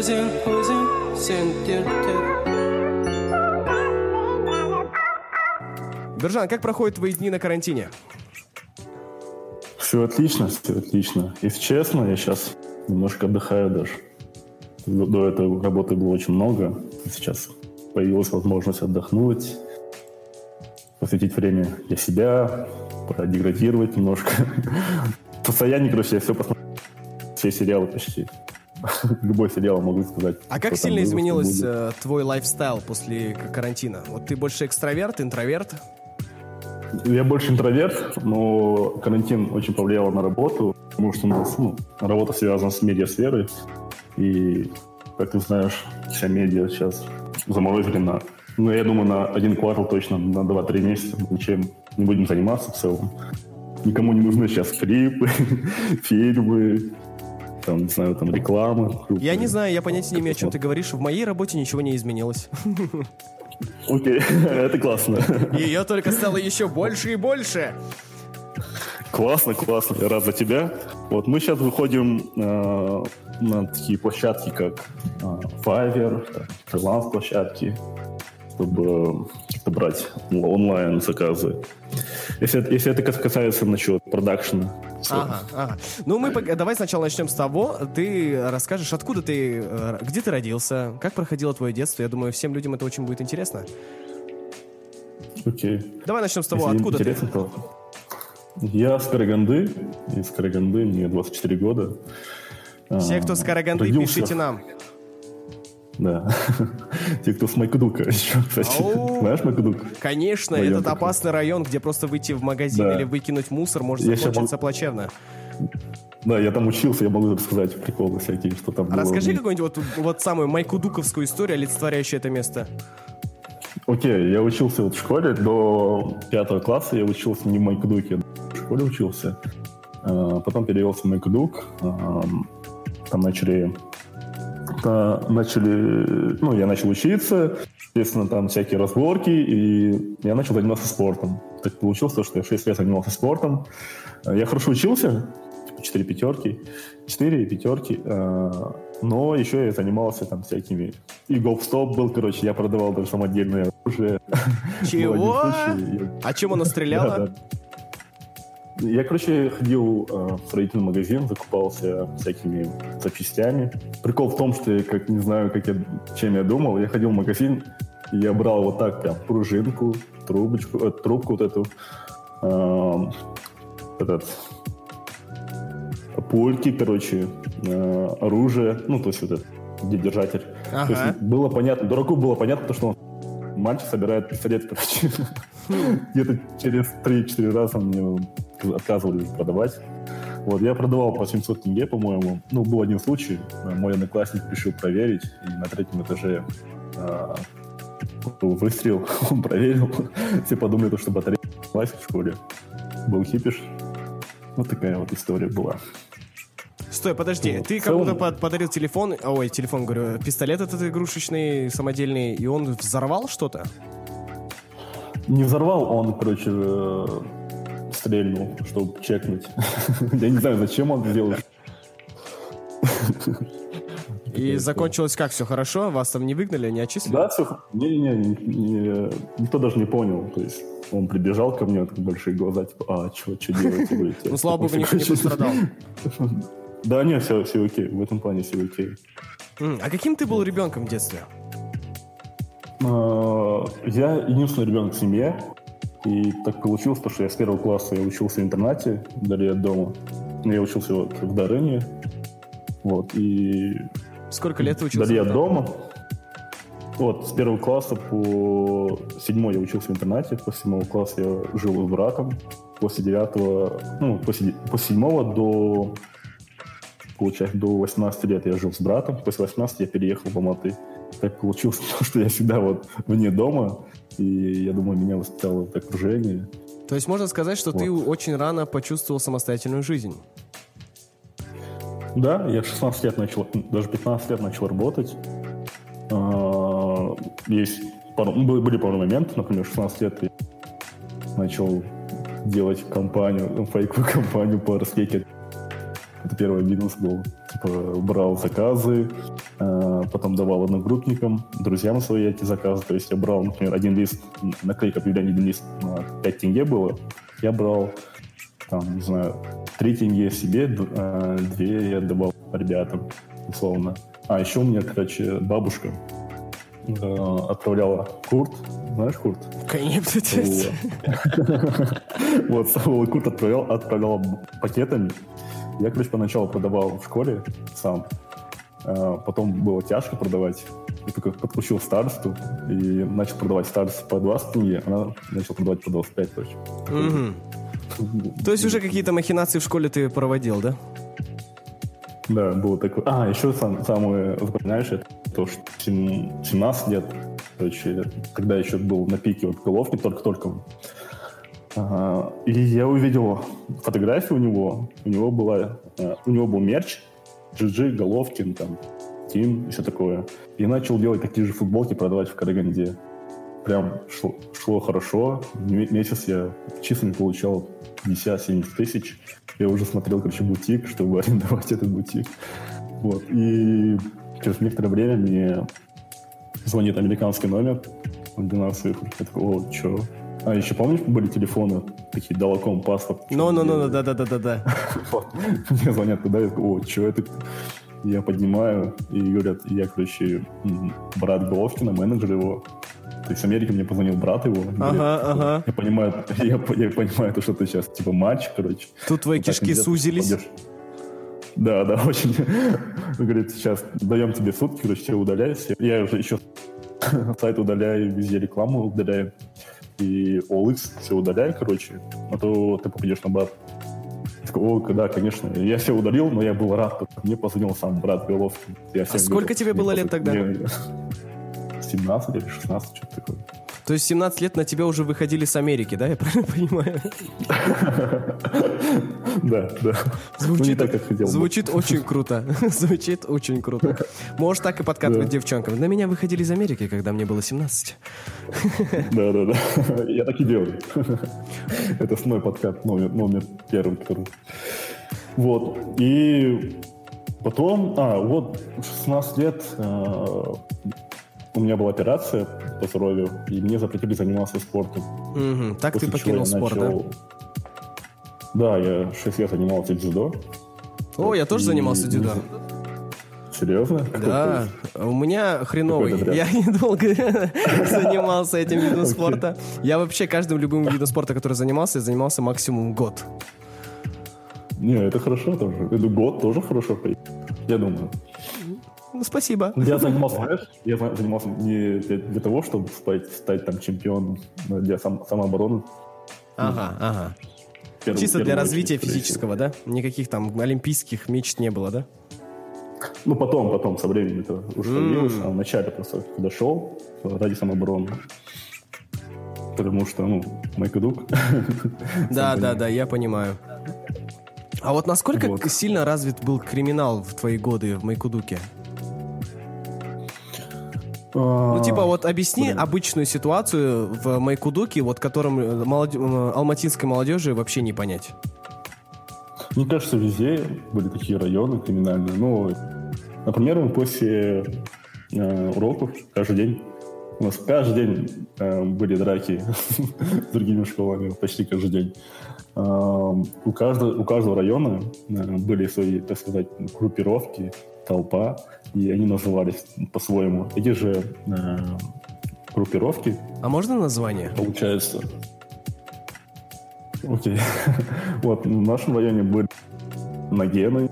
Өзің, өзің, сен тер Биржан, как проходят твои дни на карантине? Все отлично, все отлично. Если честно, я сейчас немножко отдыхаю даже. До до этого работы было очень много. Сейчас появилась возможность отдохнуть, посвятить время для себя, продеградировать немножко. В состоянии, короче, я все посмотрел. Все сериалы почти. Любой сериал могу сказать. А как сильно изменилось э, твой лайфстайл после карантина? Вот ты больше экстраверт, интроверт? Я больше интроверт, но карантин очень повлиял на работу, потому что у нас ну, работа связана с медиасферой. И, как ты знаешь, вся медиа сейчас заморозили на, ну, я думаю, на один квартал точно, на 2-3 месяца. Ничем не будем заниматься в целом. Никому не нужны сейчас клипы, фильмы, там, не знаю, там рекламы. Я не знаю, я понятия не имею, о чем ты говоришь. В моей работе ничего не изменилось. Окей, это классно. Ее только стало еще больше и больше. Классно, классно, я рад за тебя. Вот мы сейчас выходим э, на такие площадки, как э, Fiverr, фриланс-площадки, чтобы как-то брать онлайн заказы. Если, это- если это кас- касается насчет продакшена. Ага, ага. Ну, мы давай сначала начнем с того. Ты расскажешь, откуда ты, э, где ты родился, как проходило твое детство. Я думаю, всем людям это очень будет интересно. Окей. Давай начнем с того, Если откуда ты. интересно, то... Я с Караганды, из Караганды, мне 24 года. Все, А, кто с Караганды, родился- пишите нам. Да. Те, кто с Майкудука еще, кстати. Ау. Знаешь Майкудук? Конечно, Район этот такой. опасный район, где просто выйти в магазин Да. или выкинуть мусор может Я закончиться могу- плачевно. Да, я там учился, я могу рассказать приколы всякие, что там А было. расскажи какую-нибудь вот, вот самую майкудуковскую историю, олицетворяющую это место. Окей, я учился вот в школе до пятого класса, я учился не в Майкудуке, я в школе учился. А, Потом перевелся в Майкудук, ам, там начали, начали, ну, я начал учиться, естественно, там всякие разборки, и я начал заниматься спортом. Так получилось, то, что я 6 лет занимался спортом. А, Я хорошо учился, типа 4 пятерки, 4 пятерки, а, но еще я занимался там всякими... И гоп-стоп был, короче, я продавал даже самодельное оружие. Чего? А чем она стреляла? Я, короче, ходил э, в строительный магазин, закупался всякими запчастями. Прикол в том, что я как не знаю, как я, чем я думал, я ходил в магазин, и я брал вот так прям пружинку, трубочку, э, трубку вот эту, эм, этот, пульки, короче, э, оружие, ну, то есть вот этот, где держатель. То Ага. есть было понятно, дураку было понятно, то, что он мальчик собирает пистолет, короче. Где-то через 3-4 раза мне отказывали продавать. Вот, я продавал по 700 тенге, по-моему. Ну, был один случай. э, Мой одноклассник решил проверить, и на третьем этаже был выстрел, он проверил. Все подумали, что батарея в школе. Был хипиш. Вот такая вот история была. Стой, подожди, Ну, ты целом- кому-то под- подарил телефон, ой, телефон, говорю, пистолет этот игрушечный, самодельный, и он взорвал что-то? Не взорвал, он, короче, э, стрельнул, чтобы чекнуть. Я не знаю, зачем он сделал. И закончилось как, все хорошо? Вас там не выгнали, не отчислили? Да, все. Не-не-не, не- не- никто даже не понял. То есть он прибежал ко мне, так большие глаза, типа, а, что, что? Говорю, Ну, слава богу, никто не пострадал. Да, не, все, все окей, в этом плане все окей. А каким ты был ребенком в детстве? А, Я единственный ребенок в семье, и так получилось, то, что я с первого класса я учился в интернате вдали от дома. Я учился вот в Дарыне, вот, и Сколько лет ты учился? вдали от дома. Вот, с первого класса по седьмой я учился в интернате, после седьмого класса я жил с братом, после девятого, ну, после, после седьмого до, получается, до 18 лет я жил с братом, после 18 я переехал в Алматы. Так получилось, что я всегда вот вне дома, и я думаю, меня воспитало это окружение. То есть можно сказать, что ты очень рано почувствовал самостоятельную жизнь. Да, я 16 лет начал, даже 15 лет начал работать. А, Есть пару, ну, были, пару моментов, например, 16 лет я начал делать компанию, фейковую компанию по распеке Это первый бизнес был. Типа, брал заказы, э, потом давал одногруппникам, друзьям свои эти заказы. То есть я брал, например, один лист, наклейка объявлений, один лист на 5 тенге было. Я брал, там, не знаю, 3 тенге себе, 2 я отдавал ребятам, условно. А еще у меня, короче, бабушка э, отправляла Курт. Знаешь Курт? Конечно, Вот, вот Курт отправлял, отправлял пакетами. Я, короче, поначалу продавал в школе сам. А потом было тяжко продавать. Я только подключил старосту и начал продавать старосту по 20 тенге, она начала продавать по 25 точно. То есть уже какие-то махинации в школе ты проводил, да? Да, было такое. А, еще сам, самое запоминающее, то, что 17 лет, короче, когда еще был на пике вот головки, только-только. И я увидел фотографию у него. У него была, э, у него был мерч, GG, Головкин, там, Тим и все такое. И начал делать такие же футболки, продавать в Караганде. Прям шло, шло хорошо. Месяц я числами получал 50-70 тысяч. Я уже смотрел, короче, бутик, чтобы арендовать этот бутик. Вот. И через некоторое время мне звонит американский номер, 12 цифр. Я такой, о, чё? А еще помнишь, были телефоны такие долоком паспорт? Ну, ну, ну, да, да, да, да, да. Мне звонят туда, я такой, о, что это? Я поднимаю, и говорят, я, короче, брат Головкина, менеджер его. То есть в Америке мне позвонил брат его. Ага, ага. Я понимаю, я, я понимаю, то, что ты сейчас, типа, матч, короче. Тут твои кишки сузились. Да, да, очень. Говорит, сейчас даем тебе сутки, короче, все удаляйся. Я уже еще сайт удаляю, везде рекламу удаляю и OLX все удаляй, короче, а то ты попадешь на брат. О, да, конечно. Я все удалил, но я был рад, мне позвонил сам брат Головкин. Я а сколько тебе было лет тогда? 17 или 16, что-то такое. То есть 17 лет на тебя уже выходили с Америки, да, я правильно понимаю? Да, да. Звучит, ну, так, как хотел звучит очень круто. Звучит очень круто. Можешь так и подкатывать да. девчонкам. На меня выходили из Америки, когда мне было 17. Да, да, да. Я так и делаю. Это с мой подкат номер, номер первый, который... Вот. И потом, а, вот, 16 лет э, у меня была операция по здоровью, и мне запретили заниматься спортом. Угу. Так После ты покинул спорт, начал... да? Да, я 6 лет занимался дзюдо. О, я тоже и... занимался дзюдо. Серьезно? Да, у меня хреновый. Я недолго занимался этим видом спорта. Я вообще каждым любым видом спорта, который занимался, я занимался максимум год. Не, это хорошо тоже. Это год тоже хорошо, я думаю. Ну, спасибо. Я занимался, знаешь, я занимался не для, для того, чтобы стать, стать там чемпионом, но для сам, самообороны. Ага, ага. Первый, Чисто для развития очередь, физического, да? Никаких там олимпийских мечт не было, да? Ну, потом, потом, со временем это уже появилось, mm. а вначале просто туда шел ради самообороны. Потому что, ну, Майкадук. Да, да, да, я понимаю. А вот насколько вот. сильно развит был криминал в твои годы в Майкудуке? Ну, а, типа, вот объясни Блин. обычную ситуацию в Майкудуке, вот которым э, молод... Э, алматинской молодежи вообще не понять. Мне кажется, везде были такие районы криминальные. Ну, например, мы после э, уроков каждый день у нас каждый день э, были драки с другими школами, почти каждый день. Э, у, каждого, у каждого района э, были свои, так сказать, группировки, толпа, и они назывались по-своему. Эти же э, группировки. А можно название? Получается. Окей. вот, в нашем районе были Нагены,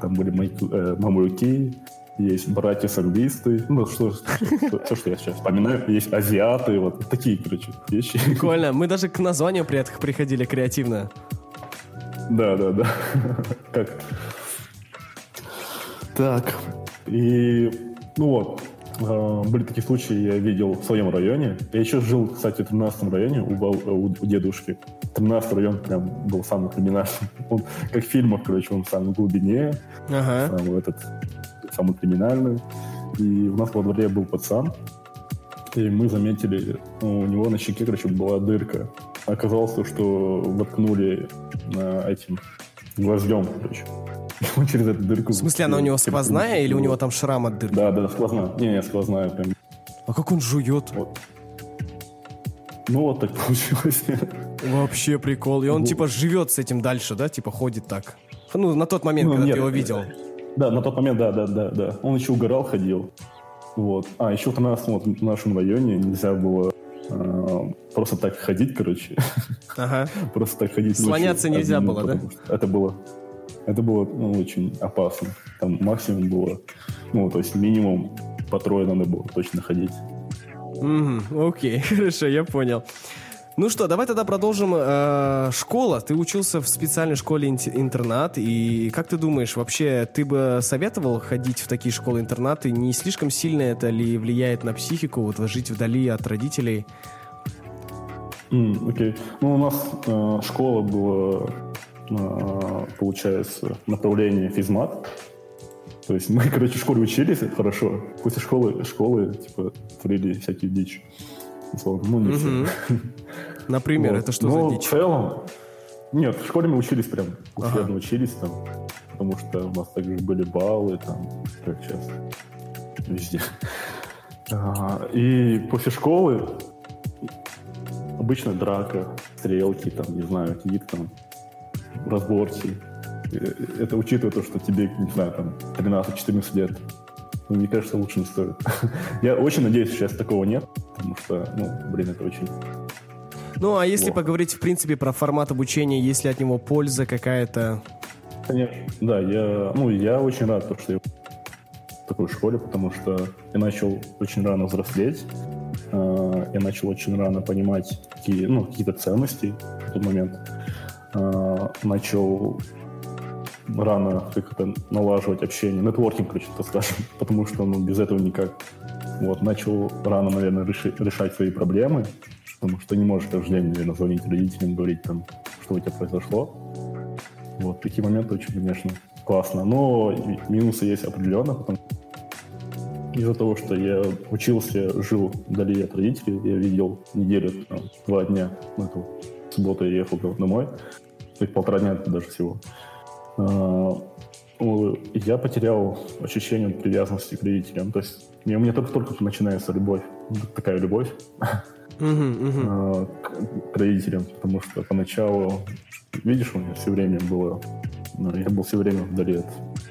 там были э, мамуки, есть братья-самбисты, ну, что, что, все, что я сейчас вспоминаю, есть азиаты, вот такие, короче, вещи. Прикольно, мы даже к названию при приходили креативно. Да, да, да. Как? Так, и, ну вот, э, были такие случаи, я видел в своем районе. Я еще жил, кстати, в 13 районе у, у, у дедушки. 13 район прям был самый криминальный. Он, как в фильмах, короче, он в самой глубине, ага. самый, этот, самый криминальный. И у нас во дворе был пацан, и мы заметили, у него на щеке, короче, была дырка. Оказалось, что воткнули э, этим гвоздем, короче. он через эту дырку... В смысле, она у него сквозная или у него там шрам от дырки? Да, да, сквозная. Не, не, сквозная прям. А как он жует? Вот. Ну, вот так получилось. Вообще прикол. И он, типа, живет с этим дальше, да? Типа, ходит так. Ну, на тот момент, ну, когда нет, ты его видел. Да, на тот момент, да, да, да, да. Он еще угорал, ходил. Вот. А, еще в, нас, вот, в нашем районе нельзя было э, просто так ходить, короче. Ага. просто так ходить. Слоняться нельзя было, да? Это было, это было ну, очень опасно. Там максимум было, ну, то есть минимум по трое надо было точно ходить. Угу, окей, хорошо, я понял. Ну что, давай тогда продолжим. Э, школа. Ты учился в специальной школе интернат. И как ты думаешь, вообще ты бы советовал ходить в такие школы-интернаты? Не слишком сильно это ли влияет на психику, вот жить вдали от родителей? Mm, окей. Okay. Ну, у нас э, школа была, получается, направление физмат. То есть мы, короче, в школе учились хорошо. После школы, школы типа, творили всякие дичь. Ну, не все. Например, вот. это что Но за дичь? в целом... Нет, в школе мы учились прям, усердно ага. учились там, потому что у нас также были баллы там, как сейчас, везде. А, и после школы обычно драка, стрелки, там, не знаю, какие-то там разборки. Это учитывая то, что тебе, не знаю, там, 13-14 лет. Ну, мне кажется, лучше не стоит. Я очень надеюсь, сейчас такого нет, потому что, ну, блин, это очень ну, а если вот. поговорить, в принципе, про формат обучения, есть ли от него польза какая-то? Конечно, да, я, ну, я очень рад, что я в такой школе, потому что я начал очень рано взрослеть, э, я начал очень рано понимать какие, ну, какие-то ценности в тот момент, э, начал рано как это налаживать общение, нетворкинг, короче, так скажем, потому что ну, без этого никак. Вот, начал рано, наверное, реши, решать свои проблемы, потому что не можешь каждый день, наверное, звонить родителям, говорить там, что у тебя произошло. Вот, такие моменты очень, конечно, классно. Но минусы есть определенно, потому из-за того, что я учился, жил вдали от родителей, я видел неделю, там, два дня, ну, эту субботу я ехал домой, есть полтора дня даже всего. А, я потерял ощущение привязанности к родителям. То есть у меня только-только начинается любовь, такая любовь, uh-huh, К, к родителям, потому что поначалу, видишь, у меня все время было, ну, я был все время вдали от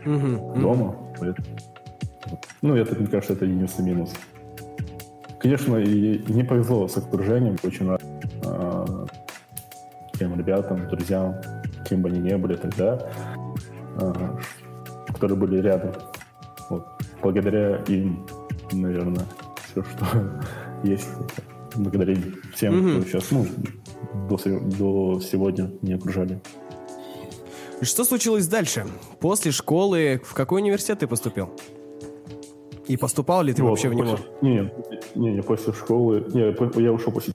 uh-huh, дома, поэтому, ну, это, мне кажется, это единственный минус. Конечно, и не повезло с окружением, очень рад а, ребятам, друзьям, кем бы они ни были тогда, а, которые были рядом. Вот. Благодаря им, наверное, все, что есть благодарить всем, mm-hmm. кто сейчас, ну, до, до сегодня не окружали. Что случилось дальше? После школы в какой университет ты поступил? И поступал ли ты вот, вообще в него? Не, не, не, после школы... Не, я ушел после...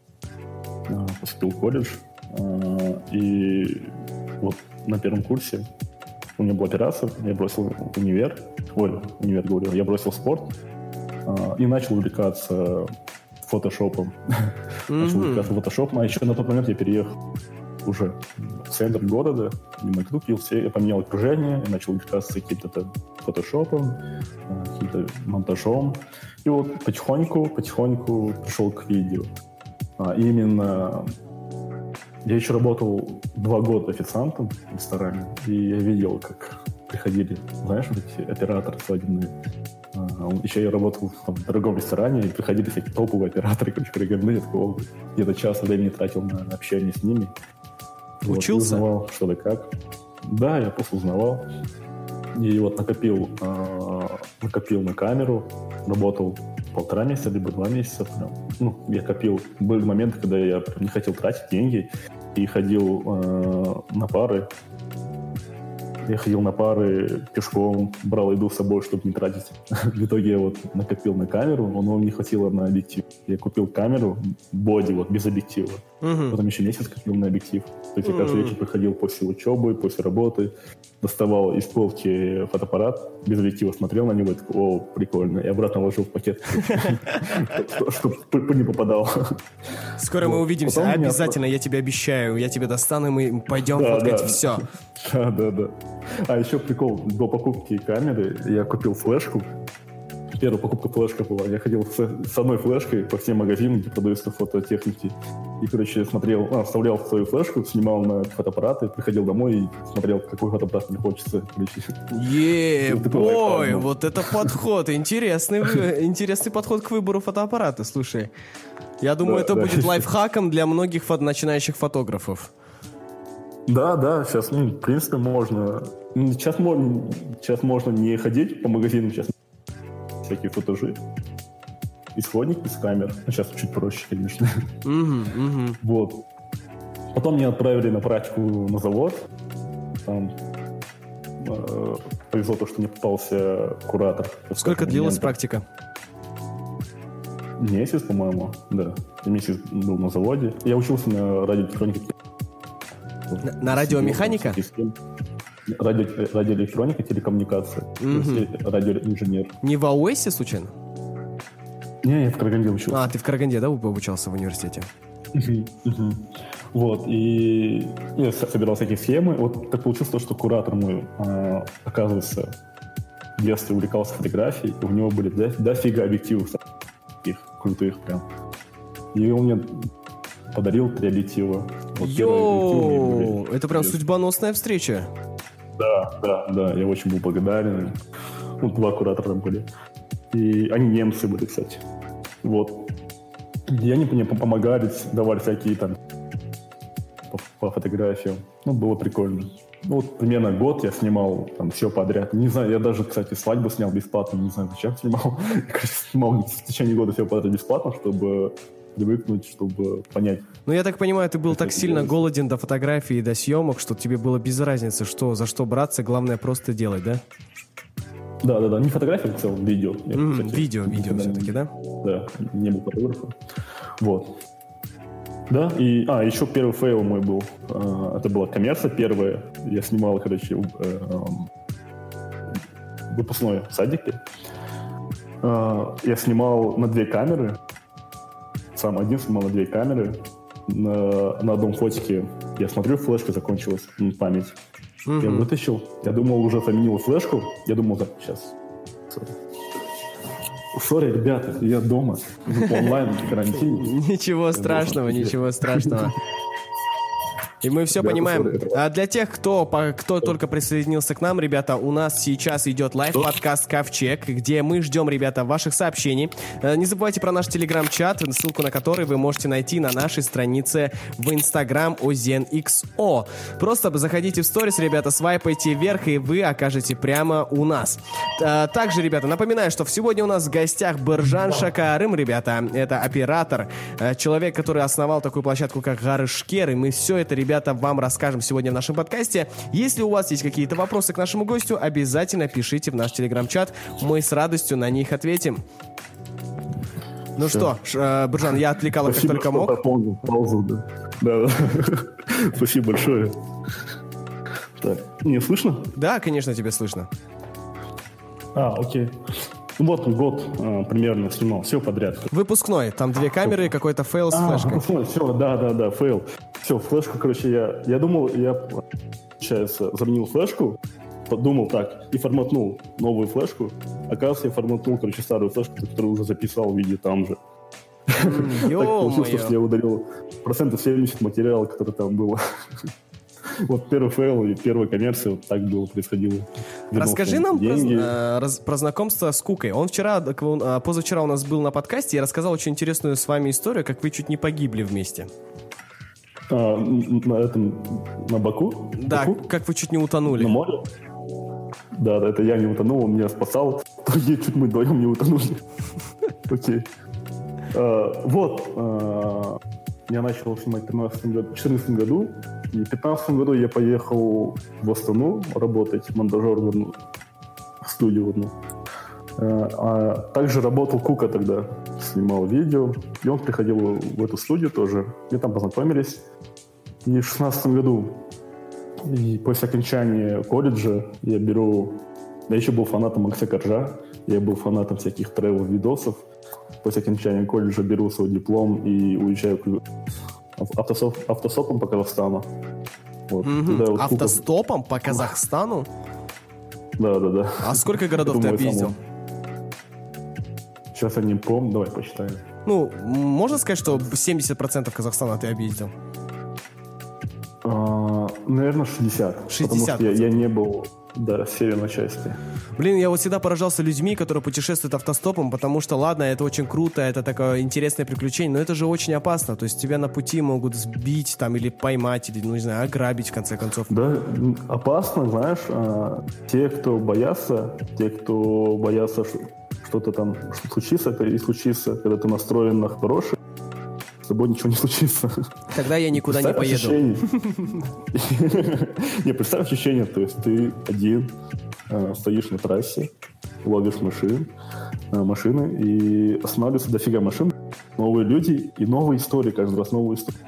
А, поступил в колледж. А, и вот на первом курсе у меня была операция, я бросил универ, ой, универ говорю, я бросил спорт а, и начал увлекаться фотошопом. Начал увлекаться фотошопом, а еще на тот момент я переехал уже в центр города, купил все, я поменял окружение, я начал увлекаться каким-то фотошопом, э, каким-то монтажом. И вот потихоньку, потихоньку пришел к видео. А именно я еще работал два года официантом в ресторане, и я видел, как приходили, знаешь, вот эти операторы свадебные, еще я работал там, в дорогом ресторане, и приходили всякие топовые операторы, короче, крыганы, я такого где-то час времени тратил на общение с ними. Учился? Вот, узнавал, что да как. Да, я просто узнавал. И вот накопил, э, накопил на камеру, работал полтора месяца, либо два месяца. Прям. Ну, я копил. Были моменты, когда я не хотел тратить деньги и ходил э, на пары, я ходил на пары пешком, брал еду с собой, чтобы не тратить. В итоге я вот накопил на камеру, но не хватило на объектив. Я купил камеру, боди, вот, без объектива. Угу. Потом еще месяц копил на объектив. То есть я каждый вечер приходил после учебы, после работы, доставал из полки фотоаппарат, без объектива смотрел на него и такой, о, прикольно. И обратно вложил в пакет, чтобы не попадал. Скоро мы увидимся. Обязательно, я тебе обещаю. Я тебе достану, мы пойдем фоткать все. Да, да, да. А еще прикол, до покупки камеры я купил флешку. Первая покупка флешка была. Я ходил с, с одной флешкой по всем магазинам, где продаются фототехники. И, короче, смотрел, а, вставлял свою флешку, снимал на фотоаппараты, приходил домой и смотрел, какой фотоаппарат мне хочется. Короче. Е, ты бой, правильно. вот это подход, интересный, интересный подход к выбору фотоаппарата, слушай. Я думаю, Да, это да. будет лайфхаком для многих начинающих фотографов. Да, да, сейчас, ну, в принципе, можно. Ну, Сейчас, можно, сейчас можно не ходить по магазинам, сейчас всякие футажи. Исходник из камер. Ну, сейчас чуть проще, конечно. Мгм, мгм. Вот. Потом меня отправили на практику на завод. Там э, повезло то, что мне попался куратор. Сколько длилась практика? Месяц, по-моему, да. Месяц был на заводе. Я учился на радиоэлектронике. На- на радиомеханика? Радио, радиоэлектроника, я радиоинженер. Не в АОСе, случайно? Не, я в Караганде учился. А, ты в Караганде, да, обучался в университете? Вот, и я собирал всякие схемы. Вот так получилось то, что куратор мой, а, оказывается, в детстве увлекался фотографией, и у него были до- дофига объективов таких крутых прям. И он мне подарил три объектива. Вот Йоу, это прям судьбоносная встреча. Да, да, да, я очень был благодарен. Ну, два куратора там были. И они немцы были, кстати. Вот. И они мне пом- помогали, давали всякие там по, по фотографиям. Ну, было прикольно. Ну, вот примерно год я снимал там все подряд. Не знаю, я даже, кстати, свадьбу снял бесплатно, не знаю, зачем снимал. Короче, снимал в течение года все подряд бесплатно, чтобы привыкнуть, чтобы понять. Ну, я так понимаю, ты был так сильно ужасно. голоден до фотографий и до съемок, что тебе было без разницы, что, за что браться, главное просто делать, да? Да, да, да, не фотографии, в целом, видео. Я, М, кстати, видео, видео все-таки, да? Да, не был фотографом. Вот. Да, и... А, еще первый fail мой был. А, Это была коммерция первая. Я снимал, короче, э, эм, выпускной в садике. А, Я снимал на две камеры. Сам один снимал на две камеры. На, на одном фотике я смотрю, флешка закончилась, память. Я Мгм. вытащил. Я думал, уже заменил флешку. Я думал, так, сейчас. Sorry, ребята, я дома. Онлайн, карантин. Ничего страшного, ничего страшного. И мы все понимаем. А для тех, кто, кто только присоединился к нам, ребята, у нас сейчас идет live-подкаст Ковчег, где мы ждем, ребята, ваших сообщений. Э, Не забывайте про наш телеграм-чат, ссылку на который вы можете найти на нашей странице в инстаграм OZenXO. Просто заходите в сторис, ребята, свайпайте вверх, и вы окажете прямо у нас. Э, Также, ребята, напоминаю, что сегодня у нас в гостях Быржан Шакарым, ребята. Это оператор, э, человек, который основал такую площадку, как Гарышкер, и мы все это, ребята, вам расскажем сегодня в нашем подкасте. Если у вас есть какие-то вопросы к нашему гостю, обязательно пишите в наш телеграм-чат, мы с радостью на них ответим. Ну что, Ш- э, Биржан, я отвлекала как Спасибо, только что мог. дополнил паузу. Да, да. да. Спасибо большое. Так, не слышно? Да, конечно, тебе слышно. А, окей. Вот год а, примерно снимал, все подряд. Выпускной, там две камеры какой-то fail с флешкой. все, да, да, да, fail. Все, флешку, короче, я, я думал, я, получается, заменил флешку, подумал так, и форматнул новую флешку. Оказывается, я форматнул, короче, старую флешку, которую уже записал в видео там же. Так получилось, что я удалил процентов 70 материала, который там было. Вот первый fail и первая коммерция вот так было, происходило. Расскажи нам про, деньги. э, раз- про знакомство с Кукой. Он вчера, э, позавчера у нас был на подкасте и рассказал очень интересную с вами историю, как вы чуть не погибли вместе. А, на этом, на Баку? Да, Баку? как вы чуть не утонули. На море? Да, да, это я не утонул, он меня спасал. Другие чуть мы вдвоем не утонули. Окей. А, Вот. а, Я начал снимать в 13 году, 14 году. И в 15 году я поехал в Астану работать, монтажер в одну студию в одну. А, А также работал Кука тогда, снимал видео. И он приходил в эту студию тоже. Мы там познакомились. И в 16 году и после окончания колледжа я беру... Я еще был фанатом Макса Коржа, я был фанатом всяких тревел-видосов. После окончания колледжа беру свой диплом и уезжаю автосоп, автосопом по Казахстану. Вот, туда вот Автостопом по Казахстану? Да, да, да. А сколько городов ты объездил? Сейчас я не помню, давай посчитаем. Ну, можно сказать, что 70% Казахстана ты объездил? Наверное, 60. Потому 60%. что я, я не был, да, северной части. Блин, я вот всегда поражался людьми, которые путешествуют автостопом, потому что, ладно, это очень круто, это такое интересное приключение, но это же очень опасно. То есть тебя на пути могут сбить там или поймать, или, ну не знаю, ограбить в конце концов. Да, опасно, знаешь, а, те, кто боятся, те, кто боятся, что что-то там что случится, и случится, когда ты настроен на хорошее, с тобой ничего не случится. Тогда я никуда не Представь поеду. ощущение. Не, представь ощущение, то есть ты один э, стоишь на трассе, ловишь машин, э, машины, и останавливается дофига машин, новые люди и новые истории, каждый раз новые истории.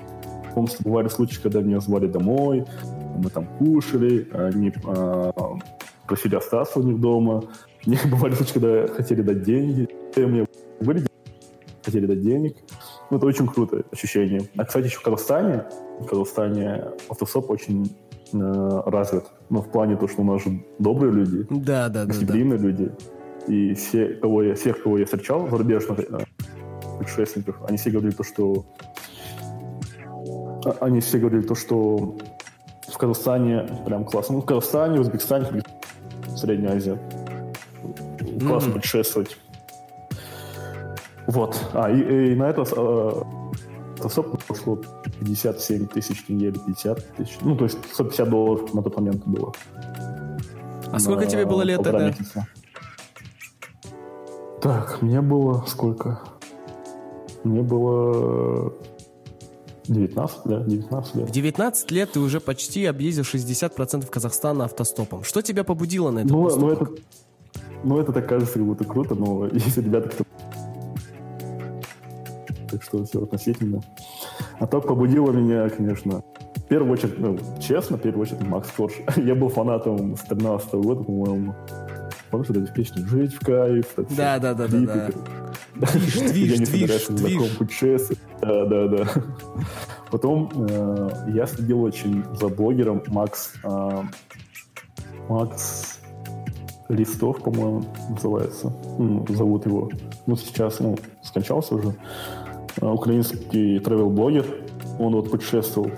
Помню, бывали случаи, когда меня звали домой, мы там кушали, они э, просили остаться у них дома. Не бывали случаи, когда хотели дать деньги, мне были хотели дать денег. Ну, это очень круто ощущение. А, кстати, еще в Казахстане, в Казахстане автостоп очень э, развит. Ну, в плане то, что у нас же добрые люди, Да, да, да, да. гостеприимные люди. И все, кого я, всех, кого я встречал, зарубежных э, путешественников, они все говорили то, что... а- Они все говорили то, что в Казахстане прям классно. Ну, в Казахстане, в Узбекистане, в Средней Азии. Классно Мгм. путешествовать. Вот. А, и, и на это э, автостоп пошло 57 тысяч тенге или 50 тысяч. Ну, то есть 150 долларов на тот момент было. А сколько на тебе было лет тогда? месяца. Так, мне было сколько? Мне было 19, да, 19 В лет. 19 лет ты уже почти объездил 60% Казахстана автостопом. Что тебя побудило на это? Ну, ну, это, ну, это так кажется, как будто круто, но если ребята кто Так что все относительно. А так побудило меня, конечно, в первую очередь, ну, честно, в первую очередь Макс Корж. Я был фанатом с 13 года, по-моему. Помнишь вот эти песни «Жить в кайф», эти Да, да, да, да, да. Движ, движ, движ, движ. таком путешествии. Да, да, да. Потом э, я следил очень за блогером Макс э, Макс Листов, по-моему, называется. Ну, зовут его. Ну, сейчас, ну, скончался уже. Э, Украинский travel-блогер. Он вот путешествовал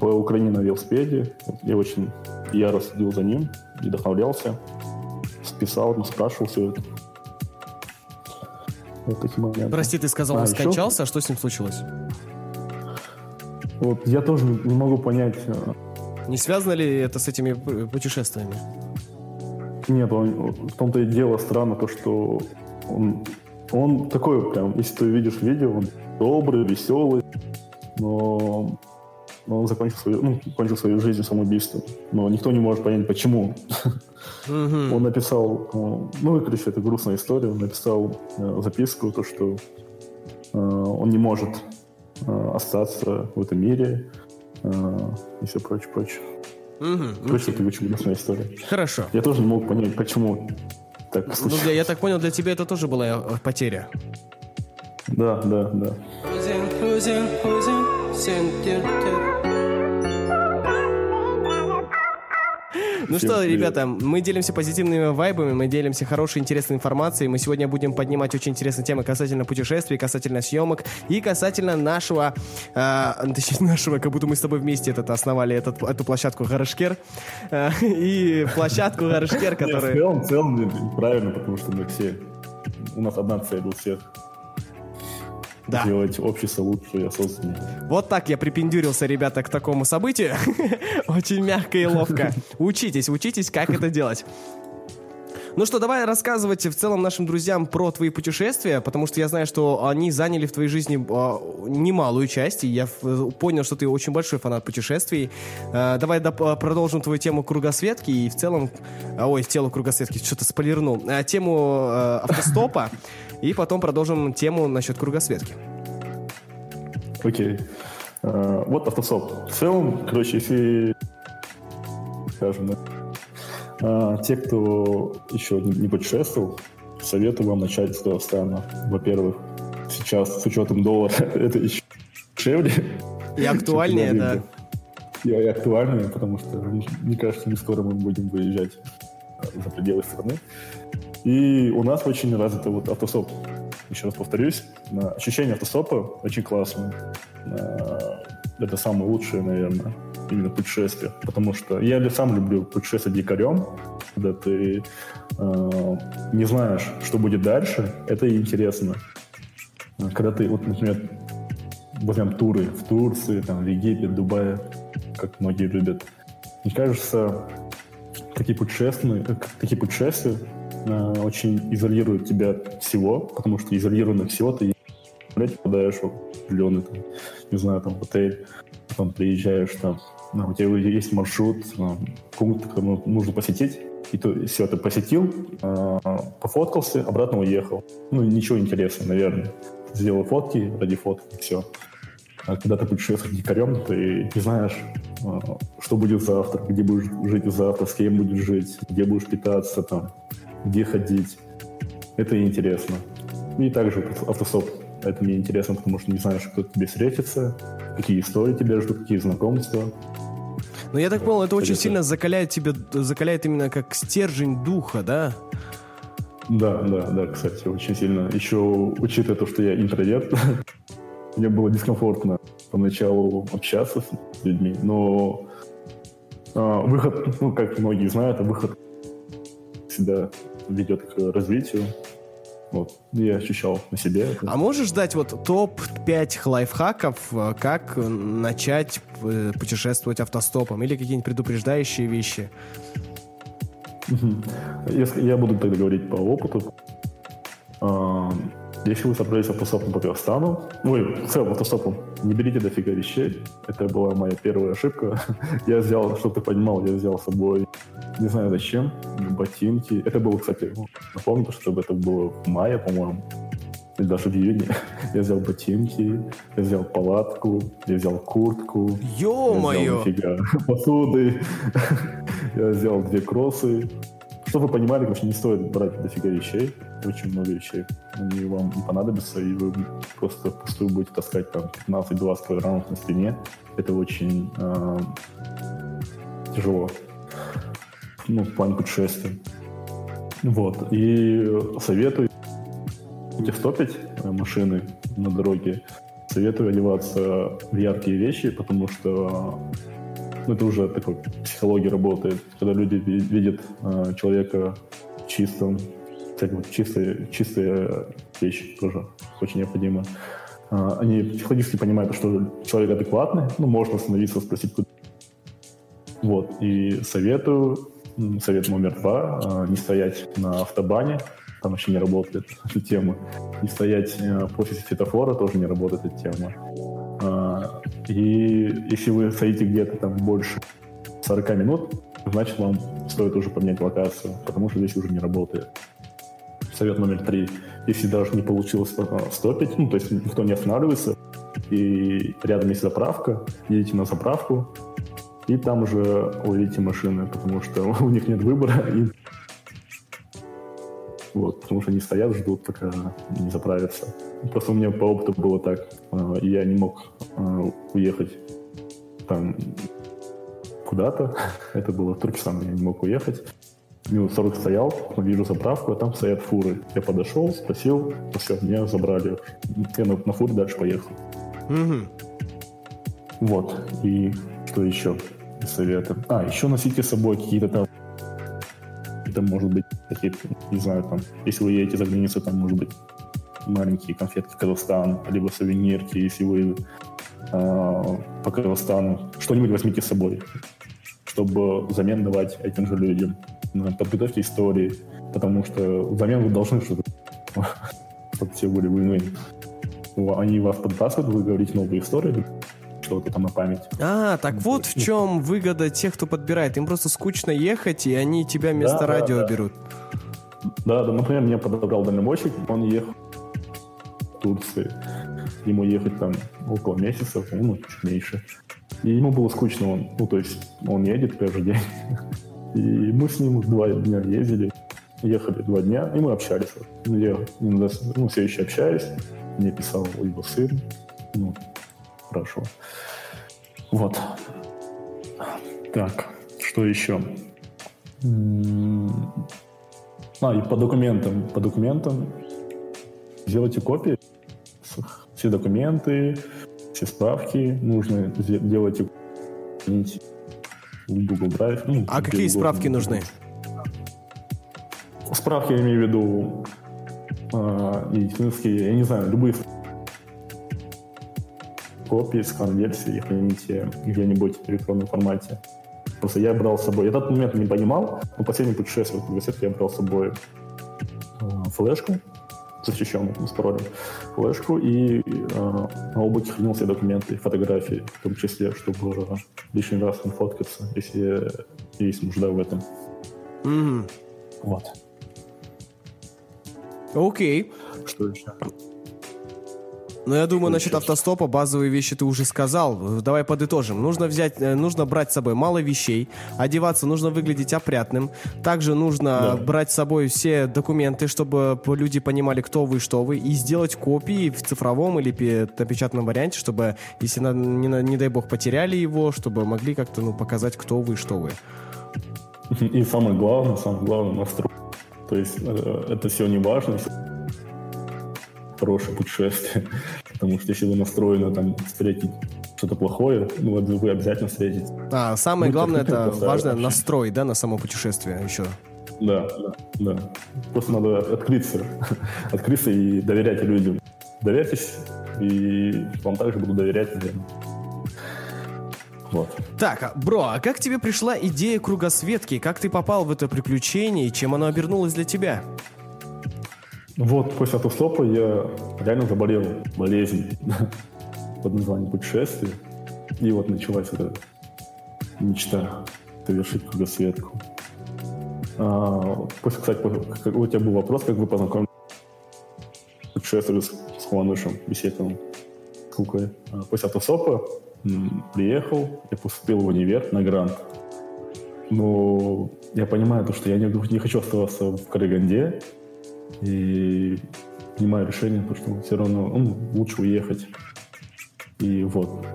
по Украине на велосипеде. Я очень яро следил за ним и вдохновлялся. Списал, спрашивал все это. Вот такие моменты. Прости, ты сказал, А, он еще? скончался, а что с ним случилось? Вот я тоже не могу понять. э, Не связано ли это с этими путешествиями? Нет, он, в том-то и дело странно, то, что он, он такой прям, если ты видишь видео, он добрый, веселый, но, но он закончил свою, ну, кончил свою жизнь самоубийством. Но никто не может понять, почему. Мгм. Он написал, э, ну, и, короче, это грустная история, он написал э, записку, то, что э, он не может остаться в этом мире и все прочее, прочее. Мгм. Короче, это очень грустная история. Хорошо. Я тоже не мог понять, почему так Ну, для- я так понял, для тебя это тоже была э, потеря. Да, да, да. Ну Всем что, привет. ребята, мы делимся позитивными вайбами, мы делимся хорошей, интересной информацией. Мы сегодня будем поднимать очень интересные темы касательно путешествий, касательно съемок и касательно нашего, э, точнее, нашего, как будто мы с тобой вместе этот, основали этот, эту площадку Гарашкер э, и площадку Гарашкер, Не, в которая... целом, в целом правильно, потому что мы все... У нас одна цель у всех. Да. Сделать общество лучше и осознаннее. Вот так я припендюрился, ребята, к такому событию. Очень мягко и ловко. Учитесь, учитесь, как это делать. Ну что, давай рассказывать в целом нашим друзьям про твои путешествия, потому что я знаю, что они заняли в твоей жизни а, немалую часть, и я понял, что ты очень большой фанат путешествий. А, давай доп- а, продолжим твою тему кругосветки и в целом... ой, тело кругосветки, что-то спойлернул. А, тему а, автостопа, и потом продолжим тему насчет кругосветки. Окей. Э, Вот автостоп. В целом, короче, если, скажем, да, э, те, кто еще не путешествовал, советую вам начать с Казахстана. Во-первых, сейчас с учетом доллара это еще дешевле. И актуальнее, да. Тель-Авиве. и актуальные, потому что, мне кажется, не скоро мы будем выезжать за пределы страны. И у нас очень развито вот автостоп. Еще раз повторюсь, ощущение автостопа очень классное. Это самое лучшее, наверное, именно путешествие. Потому что я сам люблю путешествовать дикарем, когда ты э, не знаешь, что будет дальше. Это интересно. Когда ты, вот, например, возьмем туры в Турции, там, в Египет, Дубае, как многие любят. Мне кажется, такие путешествия, такие путешествия э, очень изолируют тебя от всего, потому что изолированно всего ты попадаешь в определенный, там, не знаю, там, отель, потом приезжаешь, там, ну, у тебя есть маршрут, ну, пункт, который нужно посетить, и ты все это посетил, э, пофоткался, обратно уехал. Ну, ничего интересного, наверное. Сделал фотки ради фотки, все. А когда ты путешествуешь дикарем, ты не знаешь, а, что будет завтра, где будешь жить завтра, с кем будешь жить, где будешь питаться, там, где ходить. Это интересно. И также автостоп. Это мне интересно, потому что не знаешь, кто тебе встретится, какие истории тебя ждут, какие знакомства. Но я так понял, это очень сильно закаляет тебя, закаляет именно как стержень духа, да? Да, да, да, кстати, очень сильно. Еще учитывая то, что я интроверт, мне было дискомфортно поначалу общаться с людьми, но а, выход, ну, как многие знают, выход всегда ведет к развитию. Вот, я ощущал на себе это. А можешь дать вот топ-5 лайфхаков, э, как начать э, путешествовать автостопом или какие-нибудь предупреждающие вещи? Если я буду тогда говорить по опыту, а, если вы собрались автостопом по Казахстану, ну и в целом автостопом, не берите дофига вещей. Это была моя первая ошибка. я взял, чтобы ты понимал, я взял с собой, не знаю зачем, ботинки. Это было, кстати, напомню, что это было в мае, по-моему, или даже в июне. я взял ботинки, я взял палатку, я взял куртку. Ё-моё! Я взял посуды. я взял две кроссы. Чтобы вы понимали, конечно, не стоит брать дофига вещей, очень много вещей. Они вам не понадобятся, и вы просто пустую будете таскать там 15-20 килограммов на спине. Это очень э, тяжело. Ну, в плане путешествия. Вот. И советую будете стопить э, машины на дороге, советую одеваться в яркие вещи, потому что ну, это уже такой психология работает, когда люди видят э, человека чистым, кстати, вот чистые, чистые вещи тоже очень необходимо. Э, они психологически понимают, что человек адекватный, ну, можно остановиться, спросить, куда. Вот, и советую, совет номер два, э, не стоять на автобане, там вообще не работает эта тема. Не стоять э, после светофора тоже не работает эта тема. А, и если вы стоите где-то там больше 40 минут, значит вам стоит уже поменять локацию, потому что здесь уже не работает. Совет номер три. Если даже не получилось э, стопить, ну, то есть никто не останавливается, и рядом есть заправка, едете на заправку, и там уже увидите машины, потому что у них нет выбора, и вот, потому что они стоят, ждут, пока не заправятся. Просто у меня по опыту было так, э, я не мог э, уехать там куда-то, это было в Туркестан, я не мог уехать. Минут 40 стоял, вижу заправку, а там стоят фуры. Я подошел, спросил, все, меня забрали. Я на, на фуре дальше поехал. Угу. Вот, и что еще советы? А, еще носите с собой какие-то там это может быть какие-то, не знаю, там, если вы едете за границу, там, может быть, маленькие конфетки Казахстан, либо сувенирки, если вы э, по Казахстану, что-нибудь возьмите с собой, чтобы взамен давать этим же людям. Подготовьте истории, потому что взамен вы должны что-то, чтобы все были вы Они вас подбрасывают, вы говорите новые истории, что-то там на память. А, так вот в чем выгода тех, кто подбирает. Им просто скучно ехать, и они тебя вместо да, радио да, да. берут. Да, да, например, меня подобрал дальнобойщик, он ехал Турции. Ему ехать там около месяца, ну, чуть меньше. И ему было скучно, он, ну, то есть он едет каждый день. И мы с ним два дня ездили, ехали два дня, и мы общались. Я ну, все еще общаюсь, мне писал его сын, ну, хорошо. Вот. Так, что еще? М, А, и по документам. По документам сделайте копии. Все документы, все справки нужно храните в Google Drive. ну, А какие угодно. справки нужны? Справки я имею в виду а, медицинские, я не знаю, любые копии, скан-версии и храните где-нибудь в электронном формате. Просто я брал с собой, я этот момент не понимал, но последнее путешествие в кругосветке я брал с собой а, флешку, защищенную с паролем, флешку, и а, на облаке хранил все документы, фотографии, в том числе, чтобы лишний раз не фоткаться, если есть нужда в этом. Мгм. Вот. Окей. Что еще? Ну, я думаю, насчет автостопа базовые вещи ты уже сказал. Давай подытожим. Нужно взять, э, нужно брать с собой мало вещей, одеваться нужно выглядеть опрятным. Также нужно Да. брать с собой все документы, чтобы люди понимали, кто вы, что вы, и сделать копии в цифровом или пе- напечатанном варианте, чтобы, если на- не, на- не дай бог потеряли его, чтобы могли как-то ну, показать, кто вы, что вы. И самое главное, самое главное, настрой. То есть э, это все не важно, хорошее путешествие. Потому что если вы настроены там встретить что-то плохое, ну, вот вы обязательно встретите. А, самое Ну, главное, это важно вообще. настрой, да, на само путешествие еще. Да, да, да. Просто надо открыться. открыться и доверять людям. Доверьтесь, и вам также буду доверять, наверное. Вот. Так, а, бро, а как тебе пришла идея кругосветки? Как ты попал в это приключение и чем оно обернулось для тебя? Вот после автостопа я реально заболел болезнью под названием путешествие. И вот началась эта мечта совершить кругосветку. А, после, кстати, по- как- у тебя был вопрос, как вы познакомились путешествовали с, с Хуанышем Беседовым, с Лукой. А, После автостопа м, приехал, я поступил в универ на грант. Но я понимаю, то, что я не, не хочу оставаться в Караганде, и принимаю решение, то, что все равно ну, лучше уехать. И вот,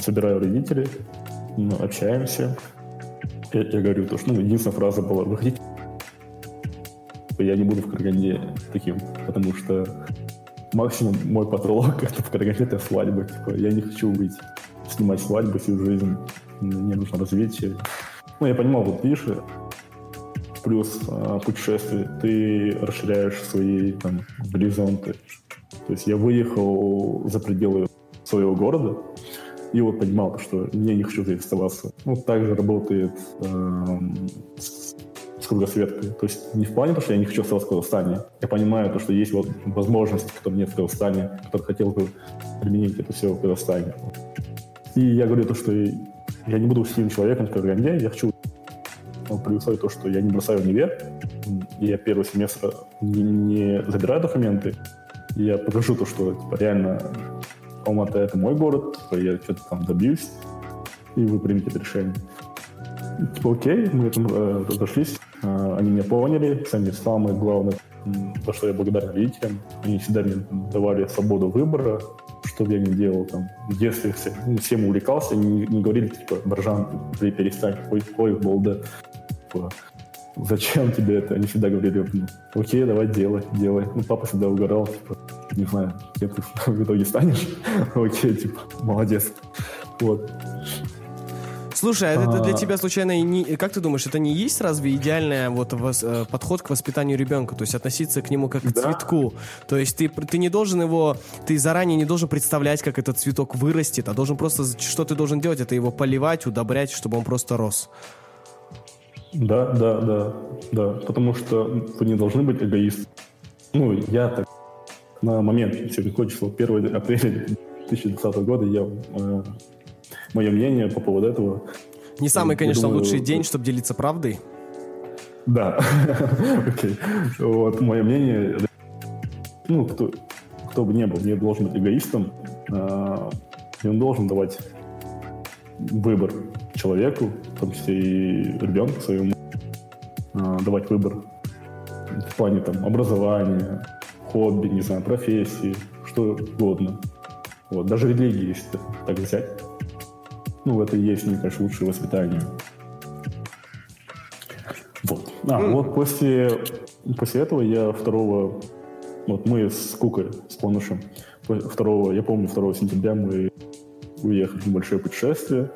собираю родителей, общаемся. Я, я говорю, то, что ну, единственная фраза была, вы хотите? Я не буду в Караганде таким, потому что максимум мой подролог это в Караганде это свадьба. Типа, я не хочу быть снимать свадьбы всю жизнь. Мне нужно развитие. Ну, я понимал, вот видишь, плюс а, путешествие, ты расширяешь свои там, горизонты. То есть я выехал за пределы своего города и вот понимал, что я не хочу здесь оставаться. Ну, также работает эм, с, кругосветкой. То есть не в плане того, что я не хочу оставаться в Казахстане. Я понимаю, то, что есть вот возможности, которые нет в Казахстане, которые хотел бы применить это все в Казахстане. И я говорю то, что я не буду сильным человеком в Караганде, я хочу ну, при условии то, что я не бросаю универ, я первый семестр не, не забираю документы, я покажу то, что типа, реально Алмата — это мой город, типа, я что-то там добьюсь, и вы примете решение. И, Типа, окей, мы там э, разошлись, э, они меня поняли, сами самое главное, м, за что я благодарен родителям, они всегда мне давали свободу выбора, что бы я ни делал там. Ну, всем увлекался, не, не говорили, типа, Баржан, ты перестань, ой, ой, болда. Типа, зачем тебе это? Они всегда говорили, ну, окей, давай, делай, делай. Ну, папа всегда угорал, типа, не знаю, кем ты в итоге станешь. окей, типа, молодец. Вот. Слушай, а это для А. тебя случайно не... Как ты думаешь, это не есть разве идеальный вот вос- э, подход к воспитанию ребенка? То есть относиться к нему как к Да. цветку. То есть ты, ты не должен его... Ты заранее не должен представлять, как этот цветок вырастет, а должен просто... Что ты должен делать? Это его поливать, удобрять, чтобы он просто рос. Да, да, да, да. Потому что вы не должны быть эгоистом. Ну, я так на момент, сегодня какое число, 1 апреля 2020 года, я, э, мое мнение по поводу этого, Не самый, конечно, думаю, лучший день, чтобы делиться правдой. да, окей. Вот, мое мнение, ну, кто, кто бы ни был, не должен быть эгоистом, а, и он должен давать выбор человеку, в том числе и ребенку своему, а, давать выбор в плане там образования, хобби, не знаю, профессии, что угодно. Вот, даже религии, если так взять. ну, это и есть, мне кажется, лучшее воспитание. Вот. А, М. вот после, после этого я второго... Вот мы с Кукой, с Конышем, по- второго, я помню, 2 сентября мы уехали в небольшое путешествие.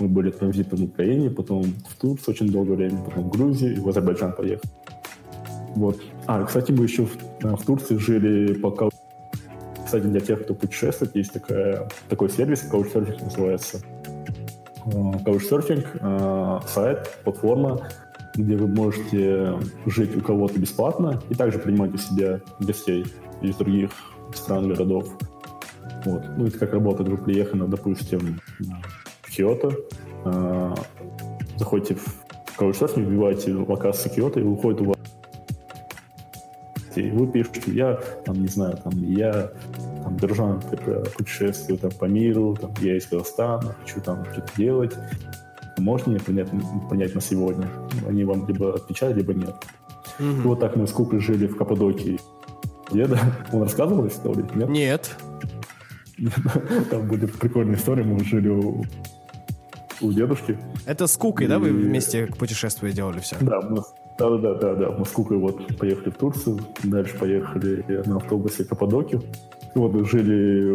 Мы были транзитом в Украине, потом в Турцию очень долгое время, потом в Грузию и в Азербайджан поехали. Вот. А, кстати, мы еще в, э, в Турции жили пока... Кстати, для тех, кто путешествует, есть такая, такой сервис, Couchsurfing называется. Э, Couchsurfing, э, сайт, платформа, где вы можете жить у кого-то бесплатно и также принимать у себя гостей из других стран, городов. Вот. Ну, это как работает. Вы приехали, допустим, в Киото, э, заходите в Couchsurfing, вбиваете локацию Киото, и выходит у вас и вы пишете, я, там, не знаю, там, я, там, Бержан, э, путешествую там, по миру, там, я из Казахстана, хочу там что-то делать, можно мне принять, принять на сегодня? Они вам либо отвечают, либо нет. И вот так мы с Кукой жили в Каппадокии. Деда, он рассказывал историю? Нет? Нет. Там будет прикольная история, мы жили у, у дедушки. Это с Кукой, да, вы И- вместе к путешествию делали все? Да, мы, да, да, да, да, мы с Кукой вот поехали в Турцию, дальше поехали на автобусе в Каппадокию. И вот мы жили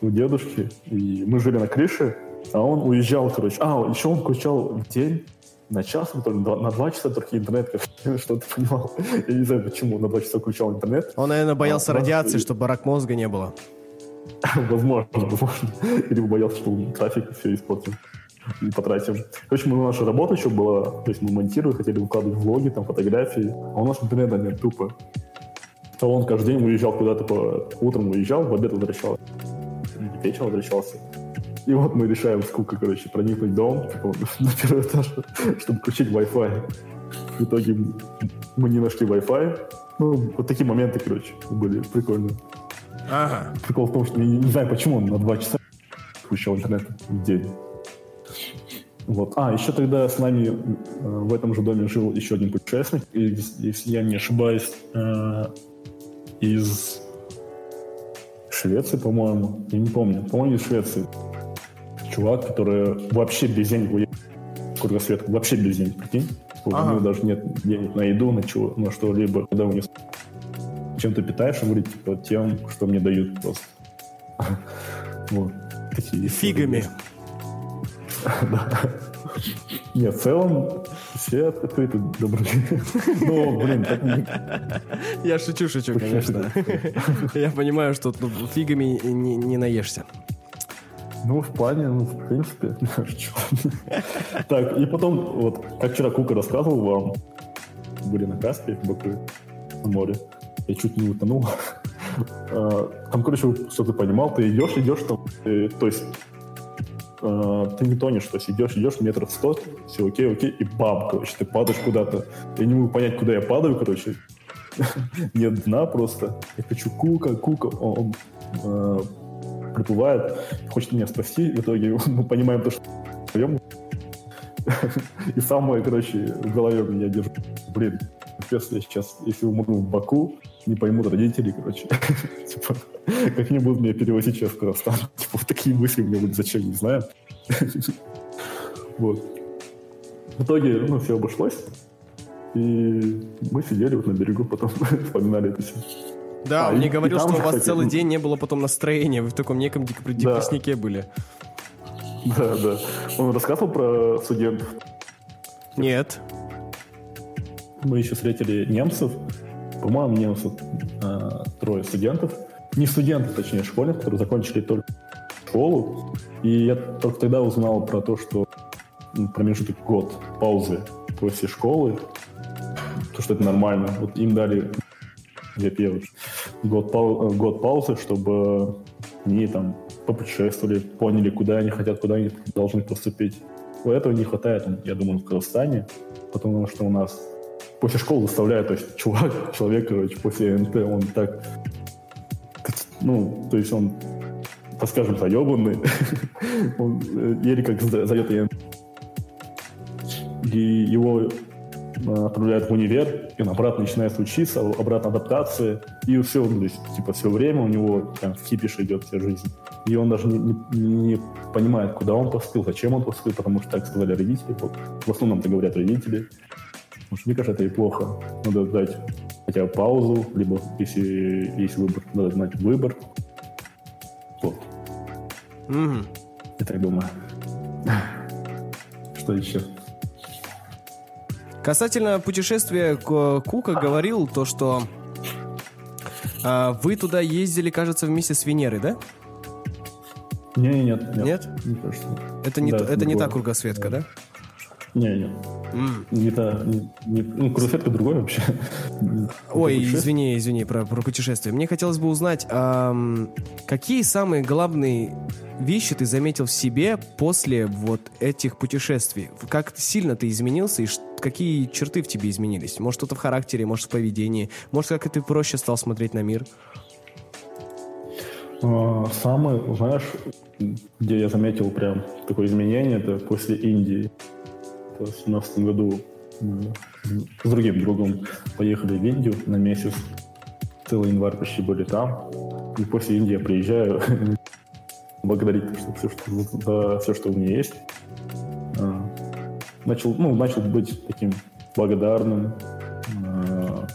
у дедушки, и мы жили на крыше, а он уезжал, короче. А, еще он включал в день на час, на два часа только интернет, как что-то понимал. Я не знаю, почему на два часа включал интернет. Он, наверное, боялся А, радиации, и- чтобы рак мозга не было. Возможно, возможно. Или боялся, что трафик все испортил и потратим. Короче, мы, наша работа еще была, то есть мы монтировали, хотели выкладывать влоги, там, фотографии, а у нас интернета нет тупо. А он каждый день уезжал куда-то, по... утром уезжал, в обед возвращался. Вечером возвращался. И вот мы решаем с Кукой, короче, проникнуть в дом, типа, на первый этаж, чтобы включить Wi-Fi. В итоге мы не нашли Wi-Fi. Ну, вот такие моменты, короче, были прикольные. Ага. Прикол в том, что я не, знаю, почему он на два часа включал интернет в день. Вот. А, еще тогда с нами э, в этом же доме жил еще один путешественник, и, если я не ошибаюсь, э, из Швеции, по-моему. Я не помню. По-моему, из Швеции. Чувак, который вообще без денег уехал кругосветку. Вообще без денег, прикинь. У Ага. него даже нет денег на еду, на, чего, на что-либо. Когда у него чем ты питаешь, он говорит, типа, тем, что мне дают просто. Вот. Фигами. Нет, в целом все открыты, добрые. Ну, блин, так не- Я шучу, шучу, конечно. Я понимаю, что фигами не, не наешься. Ну, в плане, ну, в принципе. Так, и потом, вот, как вчера Кука рассказывал вам, были на Каспии, в Баку, на море. Я чуть не утонул. А, Там, короче, что ты понимал, ты идешь, идешь там, э, то есть а, ты не тонешь, то есть идешь, идешь метров сто, все окей, окей, и бам, короче, ты падаешь куда-то. Я не могу понять, куда я падаю, короче. Нет дна просто. Я хочу Кука, Кука, он, он, э, приплывает, хочет меня спасти, в итоге мы понимаем то, что. И самое, короче, в голове меня держит, блин, капец, я сейчас, если умру в Баку, не поймут родители, короче. Типа, как они будут меня перевозить сейчас в Казахстан? Типа, вот такие мысли у меня будут, зачем, не знаю. Вот. В итоге, ну, все обошлось. И мы сидели вот на берегу, потом вспоминали это все. Да, А, он мне говорил, что у вас кстати, целый ну- день не было потом настроения, вы в таком неком депресснике были. Да, да. Он рассказывал про студентов. Нет. Мы еще встретили немцев. По-моему, немцев а, трое студентов. Не студентов, точнее, школьников, которые закончили только школу. И я только тогда узнал про то, что промежуток год паузы после школы, то, что это нормально. Вот им дали я первый, год, пау- э, год паузы, чтобы они там попутешествовали, поняли, куда они хотят, куда они должны поступить. У этого не хватает, я думаю, в Казахстане, потому что у нас после школы заставляют, то есть чувак, человек, короче, после НТ, он так, ну, то есть он, так скажем, заебанный, он э, еле как сда- сдает ЕНТ. И его э, отправляют в универ, и он обратно начинает учиться, обратно адаптация, и все, то есть, типа, все время у него в кипиш идет вся жизнь. И он даже не, не, не понимает, куда он поступил, зачем он поступил, потому что так сказали родители. В основном это говорят родители. Потому что, мне кажется, это и плохо. Надо дать хотя бы паузу, либо если есть выбор, надо знать выбор. Вот. Мгм. Я так думаю. Что еще? Касательно путешествия Кука говорил то, что а, вы туда ездили, кажется, вместе с Венерой, да? Не, не, нет, нет. Нет? Не кажется. Это не, Да, то- это не та кругосветка, да? Не, не. М. Не та, не, ну, кругосветка другой вообще. Ой, извини, извини про, про путешествие. Мне хотелось бы узнать, ам, какие самые главные вещи ты заметил в себе после вот этих путешествий? Как сильно ты изменился и какие черты в тебе изменились? Может, что-то в характере, может, в поведении, может, как ты проще стал смотреть на мир? А, Самый, знаешь, где я заметил прям такое изменение, это после Индии. В 2017 году мы с другим другом поехали в Индию на месяц. Целый январь почти были там. И после Индии я приезжаю благодарить что все, что, за все, что у меня есть. А, Начал, ну, начал быть таким благодарным, а,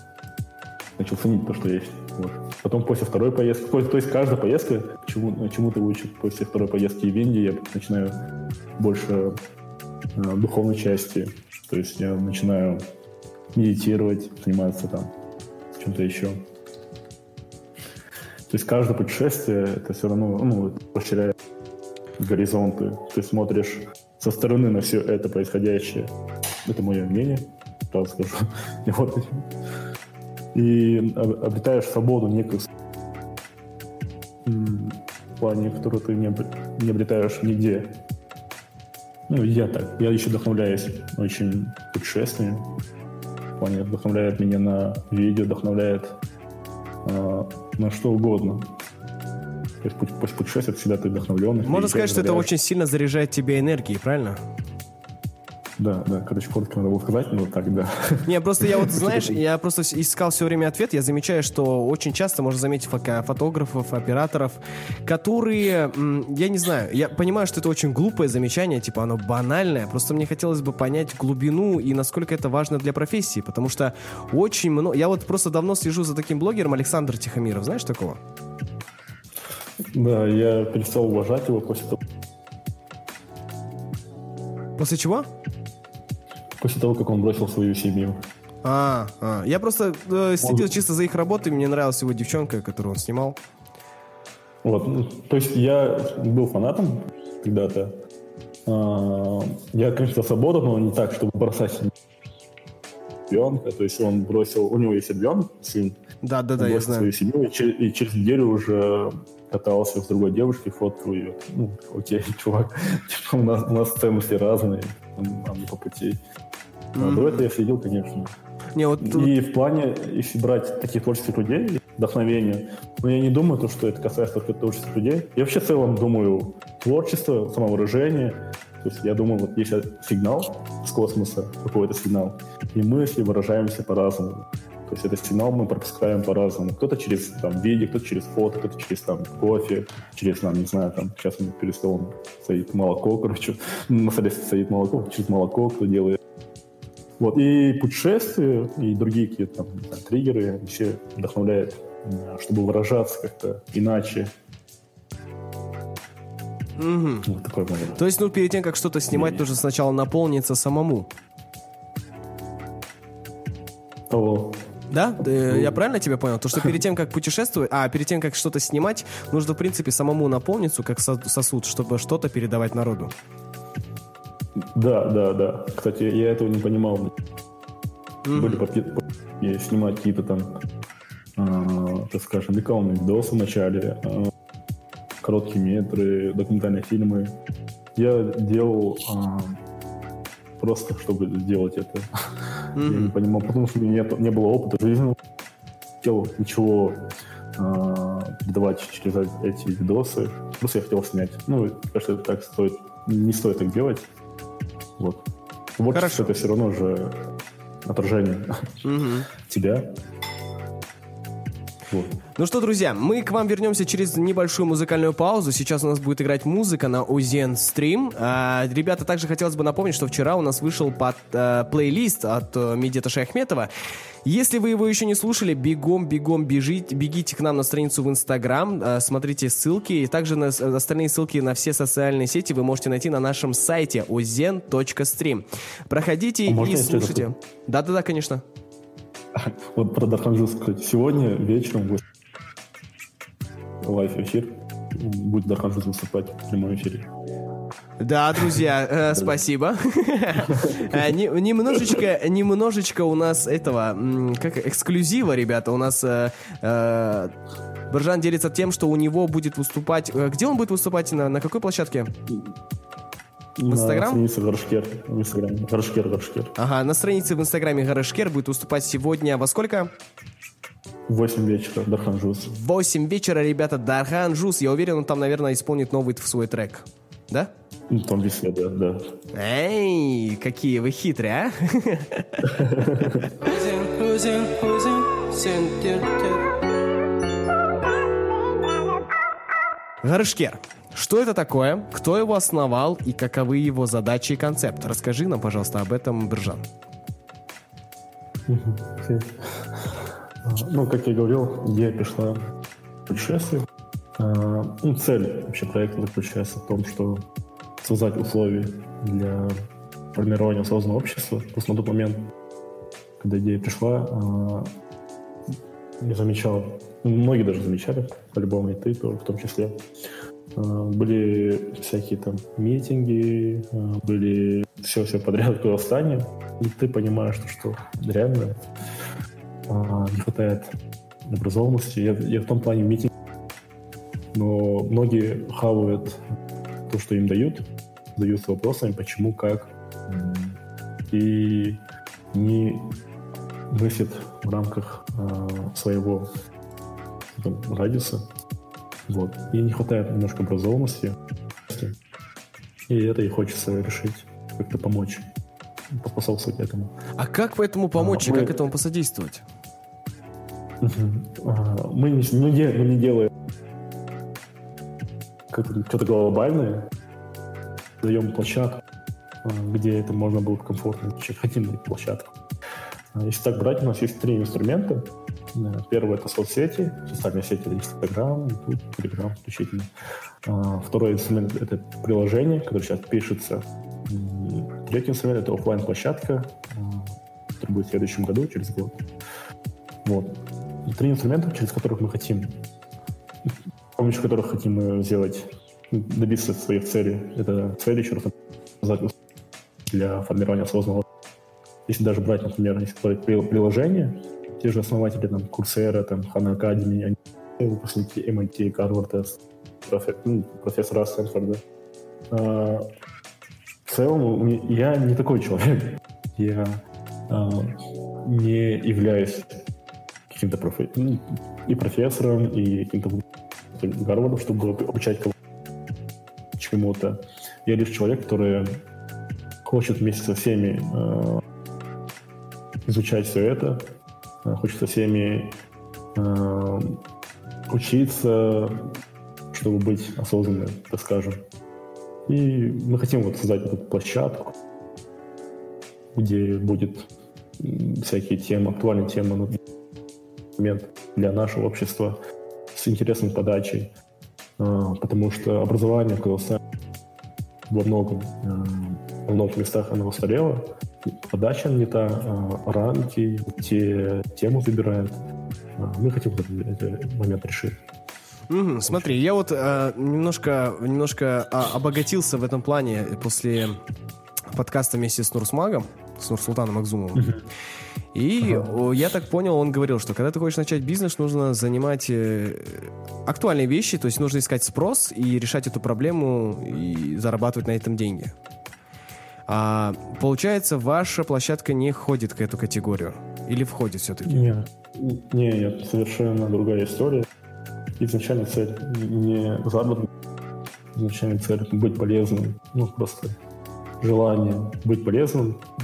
начал ценить то, что есть. Вот. Потом после второй поездки, то, есть каждая поездка чему, чему-то учит. После второй поездки в Индию я начинаю больше духовной части. То есть я начинаю медитировать, заниматься там чем-то еще. То есть каждое путешествие это все равно ну, расширяет горизонты. Ты смотришь со стороны на все это происходящее. Это мое мнение, правда скажу. И вот и об- обретаешь свободу некую в плане, которую ты не обретаешь нигде. Ну, я так. Я еще вдохновляюсь очень путешествиями. В плане вдохновляет меня на видео, вдохновляет а, на что угодно. То есть путешествия всегда ты вдохновленный. Можно сказать, что это очень сильно заряжает тебя энергией, правильно? Да, да, короче, коротко надо было сказать, но так, да. Не, просто я вот, знаешь, я просто искал все время ответ, я замечаю, что очень часто можно заметить фотографов, операторов, которые, я не знаю, я понимаю, что это очень глупое замечание, типа оно банальное, просто мне хотелось бы понять глубину и насколько это важно для профессии, потому что очень много, я вот просто давно слежу за таким блогером Александр Тихомиров, знаешь такого? Да, я перестал уважать его после того, После чего? После того как он бросил свою семью. А, а, я просто э, следил чисто за их работой, мне нравилась его девчонка, которую он снимал. Вот, ну, то есть я был фанатом когда-то. А, Я, конечно, за свободу, но не так, чтобы бросать ребенка. То есть он бросил, у него есть ребенок, сын, Да, да, он да, я знаю. свою семью, и через, и через неделю уже катался с другой девушкой, фоткал ее. Ну, окей, чувак, типа, у нас, у нас ценности разные, нам, нам не по пути. А до этого я следил, конечно. Не, вот И в плане, если брать таких творческих людей, вдохновение, но я не думаю, то, что это касается только творческих людей. Я вообще в целом думаю творчество, самовыражение. То есть я думаю, вот есть сигнал с космоса, какой-то сигнал, и мы, если выражаемся по-разному. То есть этот сигнал мы пропускаем по-разному. Кто-то через там, видео, кто-то через фото, кто-то через там, кофе, через, там, не знаю, там, сейчас перед столом стоит молоко, короче, на столе стоит молоко, через молоко кто делает. Вот, и путешествия, и другие какие-то там, знаю, триггеры, все вдохновляют, чтобы выражаться как-то иначе. Мгм. Вот такой мой. То есть, ну, перед тем, как что-то снимать, нужно сначала наполниться самому. Того. Да? Э, Я правильно тебя понял? То, что перед тем, как путешествовать, а, перед тем, как что-то снимать, нужно, в принципе, самому наполниться, как со- сосуд, чтобы что-то передавать народу. Да, да, да. Кстати, я этого не понимал. Были попытки снимать какие-то там, а, так скажем, рекламные видосы в начале, а, короткие метры, документальные фильмы. Я делал а, просто, чтобы сделать это. Я не понимал, потому что у меня нет- не было опыта жизни. Хотел ничего а, передавать через эти видосы. Просто я хотел снять. Ну, кажется, это так стоит. Не стоит так делать. Вот. Творчество Хорошо. это все равно же отражение тебя. Вот. Ну что, друзья, мы к вам вернемся через небольшую музыкальную паузу. Сейчас у нас будет играть музыка на Узен Стрим. А, ребята, также хотелось бы напомнить, что вчера у нас вышел под, а, плейлист от а, Медета Шахметова. Если вы его еще не слушали, бегом, бегом бежите, бегите к нам на страницу в Инстаграм, а, смотрите ссылки. И также на, остальные ссылки на все социальные сети вы можете найти на нашем сайте ozen.stream. Проходите а и слушайте. Да-да-да, конечно. Вот про кстати. Сегодня вечером будет live-эфир. Будет Дарханжус выступать в прямом эфире. Да, друзья, э, спасибо. Э, немножечко, немножечко у нас этого, как эксклюзива, ребята. У нас э, э, Боржан делится тем, что у него будет выступать... Где он будет выступать? На, на какой площадке? В Инстаграм? На странице Гаршкер. В Инстаграме. Гаршкер, Гаршкер. Ага, на странице в Инстаграме Гаршкер будет выступать сегодня во сколько? В 8 вечера, Дархан Жус. В 8 вечера, ребята, Дархан Жус. Я уверен, он там, наверное, исполнит новый свой трек. Да? Ну, там везде, да, да. Эй, какие вы хитрые, а? Гаршкер, что это такое, кто его основал и каковы его задачи и концепт? Расскажи нам, пожалуйста, об этом, Биржан. Ну, как я говорил, идея пришла путешествие. А, ну, цель вообще проекта заключается в том, что создать условия для формирования осознанного общества. Просто на тот момент, когда идея пришла, а, я замечал, многие даже замечали, по-любому и ты в том числе, а, были всякие там митинги, а, были все-все подряд в Казахстане, и ты понимаешь, что, что реально а, не хватает образованности. Я, я в том плане митинг, но многие хавают то, что им дают, задаются вопросами, почему, как, и не мыслят в рамках своего радиуса, вот. И не хватает немножко образованности. И это и хочется решить, как-то помочь, поспособствовать этому. А как этому помочь а, и мы... как этому посодействовать? А, мы не, мы не, мы не делаем что-то глобальное, даем площадку, а, где это можно будет комфортно Хотим площадку. А, если так брать, у нас есть три инструмента — Первое — это соцсети, социальные сети — это Инстаграм, YouTube, Telegram включительно. А, второй инструмент — это приложение, которое сейчас пишется. Третий инструмент — это офлайн площадка которая будет в следующем году, через год. Вот. Три инструмента, через которых мы хотим, с помощью которых хотим сделать, добиться своих целей. Это цели, еще раз для формирования осознанного. Если даже брать, например, если брать приложение, те же основатели там Курсера, там Хана Академи, они выпускники MIT, Гарварда, профе, ну, профессора Стэнфорда. А, в целом, я не такой человек. Я а, не являюсь каким-то профи... ну, и профессором, и каким-то Гарвардом, чтобы обучать кого-то чему-то. Я лишь человек, который хочет вместе со всеми э, изучать все это, Э, хочется всеми э, учиться, чтобы быть осознанным, так скажем. И мы хотим вот создать эту площадку, где будет всякие темы, актуальные темы на момент для нашего общества с интересной подачей, э, потому что образование в Казахстане во многом, во многих местах оно устарело, подача не та, а, рамки, те тему выбирают. А, мы хотим этот, момент решить. Угу, смотри, я вот э, немножко, немножко э, обогатился в этом плане после подкаста вместе с Нурсмагом, с Нурсултаном Акзумовым. И ага. я так понял, он говорил, что когда ты хочешь начать бизнес, нужно занимать э, актуальные вещи, то есть нужно искать спрос и решать эту проблему и зарабатывать на этом деньги. А, получается, ваша площадка не входит к эту категорию? Или входит все-таки? Нет, не, нет, совершенно другая история. Изначально цель не заработок, изначально цель быть полезным, ну, просто желание быть полезным, э,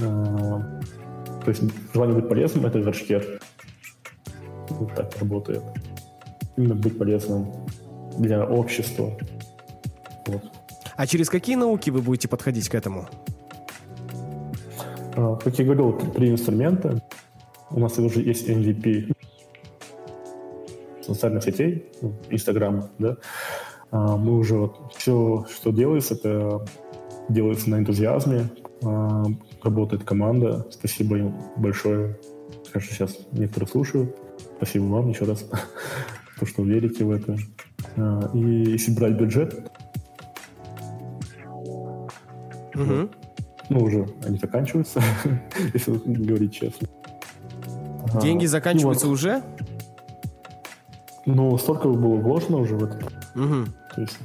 То есть желание быть полезным — это вершкер. Вот так работает. Именно быть полезным для общества. Вот. А через какие науки вы будете подходить к этому? А, Как я говорил, три инструмента. У нас уже есть MVP социальных сетей, Инстаграма, да. А, Мы уже вот все, что делается, это делается на энтузиазме. А, Работает команда. Спасибо им большое. Конечно, сейчас некоторые слушают. Спасибо вам еще раз, то, что верите в это. И если брать бюджет, Мгм. Ну, уже они заканчиваются, если говорить честно. Деньги и заканчиваются вот, уже? Ну, столько было вложено уже в это, Мгм. то есть,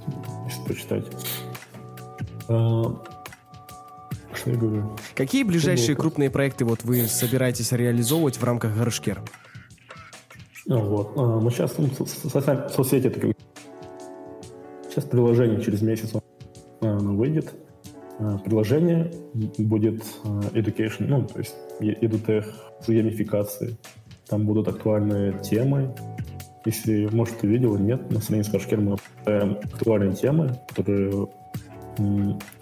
если почитать. А, Что я говорю? Какие ближайшие вопрос. крупные проекты вот вы собираетесь реализовывать в рамках Горшкер? Ну, вот. А, Ну, сейчас ну, соцсети как- Сейчас приложение через месяц а, оно выйдет. А, Приложение будет а, education, ну, то есть edutech с геймификацией. Там будут актуальные темы. Если, может, ты видел, нет, на странице Башкир мы обсуждаем актуальные темы, которые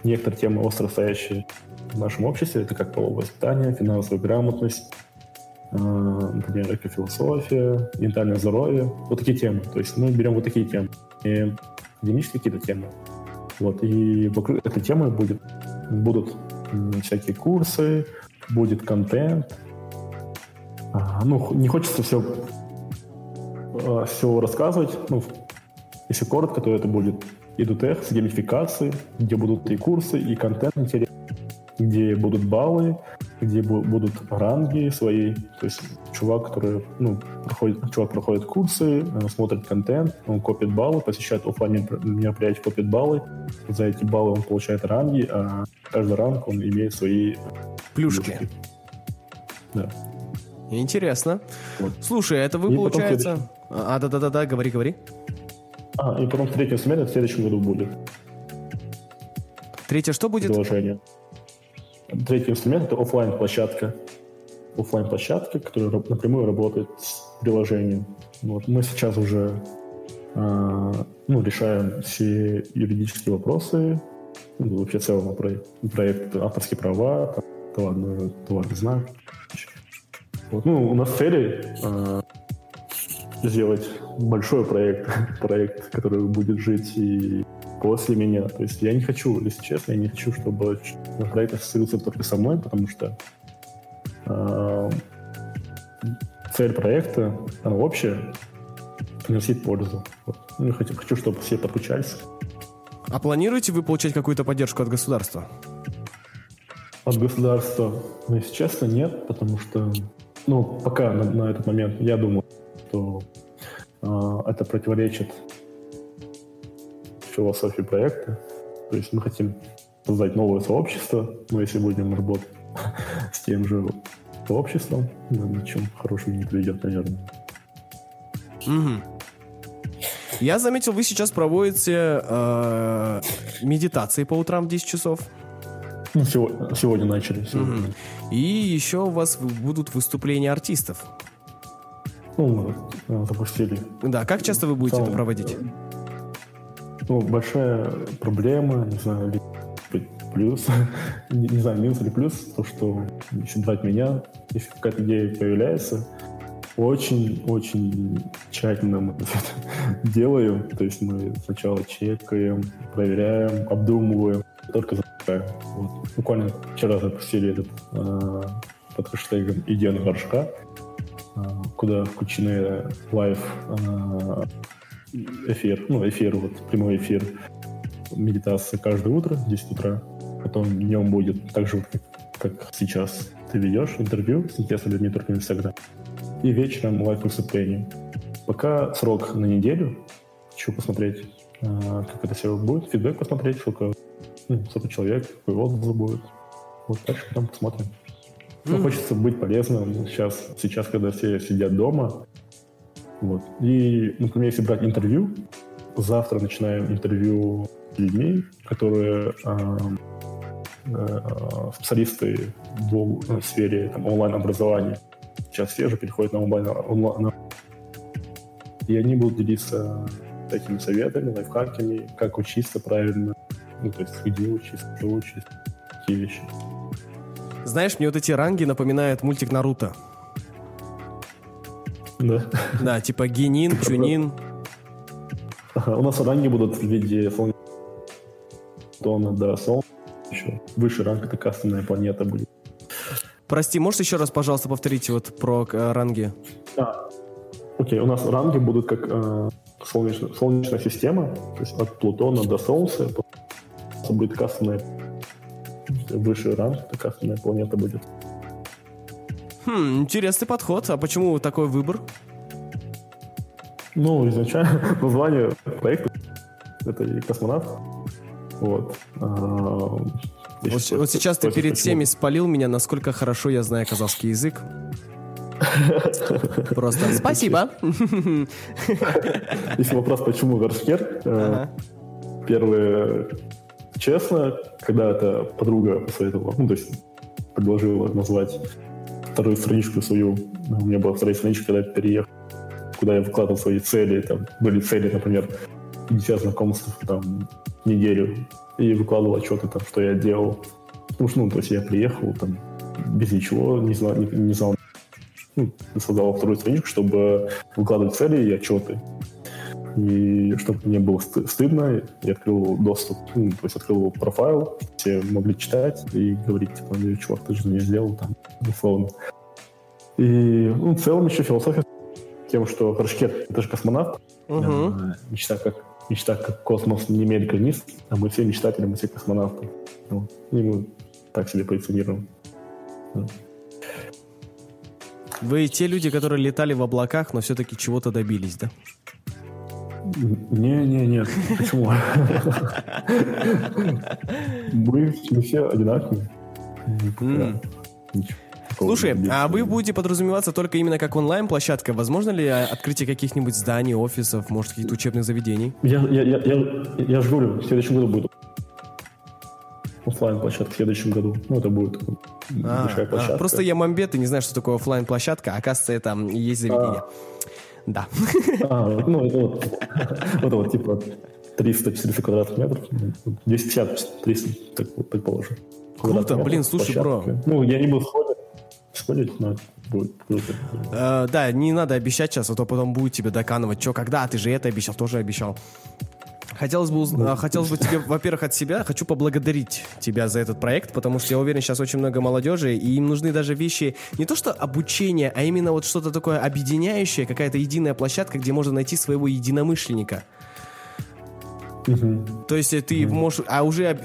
некоторые темы остро стоящие в нашем обществе. Это как половое воспитание, финансовая грамотность, а, например, экофилософия, ментальное здоровье, вот такие темы. То есть мы берем вот такие темы, и академические какие-то темы. Вот, и вокруг этой темы будет, будут всякие курсы, будет контент. А, ну, не хочется все, все рассказывать. Ну, если коротко, то это будет EduTech с геймификацией, где будут и курсы, и контент интересный, где будут баллы, где бу- будут ранги свои. То есть чувак, который, ну, проходит, чувак проходит курсы, э, смотрит контент, он копит баллы, посещает офлайн меропри- мероприятия, копит баллы. За эти баллы он получает ранги, а каждый ранг он имеет свои Плюшки. Да. Интересно. Вот. Слушай, это вы, И потом получается... А, да-да-да-да, говори, говори. А, и потом третий инструмент в следующем году будет Третье что будет? приложение. Третий инструмент это офлайн площадка офлайн площадка которая напрямую работает с приложением. Вот. Мы сейчас уже а, ну, решаем все юридические вопросы, ну, вообще в целом проект, проект авторские права, там, товарный, товарный знак. Вот. Ну, у нас цели а, сделать большой проект, проект, который будет жить и после меня. То есть я не хочу, если честно, я не хочу, чтобы проект ассоциировался только со мной, потому что э, цель проекта, она общая, приносить пользу. Вот. Ну, я хочу, хочу, чтобы все подключались. А планируете вы получать какую-то поддержку от государства? От государства, ну, если честно, нет, потому что, ну, пока на, на этот момент я думаю, что э, это противоречит философии проекта. То есть мы хотим создать новое сообщество, но если будем работать с тем же сообществом, ну, ничем хорошим не приведет, наверное. Я заметил, вы сейчас проводите э, медитации по утрам в 10 часов. Ну, сего- сегодня, начали. сегодня. Мгм. И еще у вас будут выступления артистов. Ну, мы запустили. Да, как часто вы будете Там, это проводить? Ну, большая проблема, не знаю, ли быть плюс, не, не знаю, минус или плюс, то, что если брать меня, если какая-то идея появляется, очень-очень тщательно мы это делаем. То есть мы сначала чекаем, проверяем, обдумываем, только запускаем. Вот. Буквально вчера запустили этот э, под хэштегом «Идея на горшка», э, куда включены live э, эфир, ну, эфир, вот, прямой эфир медитации каждое утро, в 10 утра. Потом днем будет так же, как, сейчас ты ведешь интервью с интересными людьми только в Инстаграм. И вечером live выступление. Пока срок на неделю. Хочу посмотреть, а, как это все будет. Фидбэк посмотреть, сколько, ну, сколько человек, какой отзыв будет. Вот так что там посмотрим. Ну, Мгм. хочется быть полезным сейчас, сейчас, когда все сидят дома. Вот. И, например, если брать интервью, завтра начинаем интервью с людьми, которые а, э, специалисты в э, сфере там, онлайн-образования. Сейчас все же переходят на онлайн, онлайн. И они будут делиться такими советами, лайфхаками, как учиться правильно, ну, то есть где учиться, что учиться, такие вещи. Знаешь, мне вот эти ранги напоминают мультик Наруто. Да. Да, типа Генин, Чунин. Ага, у нас ранги будут в виде Солнца до Солнца. Еще выше ранг это кастомная планета будет. Прости, можешь еще раз, пожалуйста, повторить вот про э, ранги? А, окей, у нас ранги будут как э, солнечная, солнечная система, то есть от Плутона до Солнца. Будет кастомная выше ранг, это кастомная планета будет. Хм, интересный подход. А почему такой выбор? Ну, изначально название проекта это и космонавт. Вот. А, вот, вот сейчас ты перед почему? всеми спалил меня, насколько хорошо я знаю казахский язык. Просто спасибо. Если вопрос, почему Вершкер, э, первое, честно, когда это подруга посоветовала, ну, то есть предложила назвать вторую страничку свою, у меня была вторая страничка, когда я переехал, куда я выкладывал свои цели, там были цели, например, 50 знакомств там неделю, и выкладывал отчеты, там, что я делал. Потому что, ну, то есть я приехал там без ничего, не знал, не, не знал, ну, создал вторую страничку, чтобы выкладывать цели и отчеты. И чтобы мне было стыдно, я открыл доступ, ну, то есть открыл профайл, все могли читать и говорить, типа, ну, чувак, ты же не сделал, там, условно. И, ну, в целом еще философия тем, что Рашкет — это же космонавт, угу. мечта как мечта как космос не имеет границ, а мы все мечтатели, мы все космонавты. Ну, и мы так себе позиционируем. Вы те люди, которые летали в облаках, но все-таки чего-то добились, да? Не, не, нет. Почему? Мы все одинаковые. Слушай, а вы будете подразумеваться только именно как онлайн-площадка? Возможно ли открытие каких-нибудь зданий, офисов, может, каких-то учебных заведений? Я, я, я, я, я же говорю, в следующем году будет офлайн площадка в следующем году. Ну, это будет а, большая площадка. А, просто я мамбет и не знаю, что такое офлайн площадка а оказывается, там есть заведение. А. Да. А, ну, это вот, вот, вот, типа 300-400 квадратных метров, 250-300, так вот, предположим. Круто, блин, слушай, бро. Ну, я не буду сходить, сходить, но будет круто. Э, да, не надо обещать сейчас, а то потом будет тебе доканывать, что, когда, ты же это обещал, тоже обещал. Хотелось бы, уз... ну, хотелось бы тебе, во-первых, от себя, хочу поблагодарить тебя за этот проект, потому что я уверен, сейчас очень много молодежи, и им нужны даже вещи, не то что обучение, а именно вот что-то такое объединяющее, какая-то единая площадка, где можно найти своего единомышленника. Угу. То есть ты угу. можешь, а уже,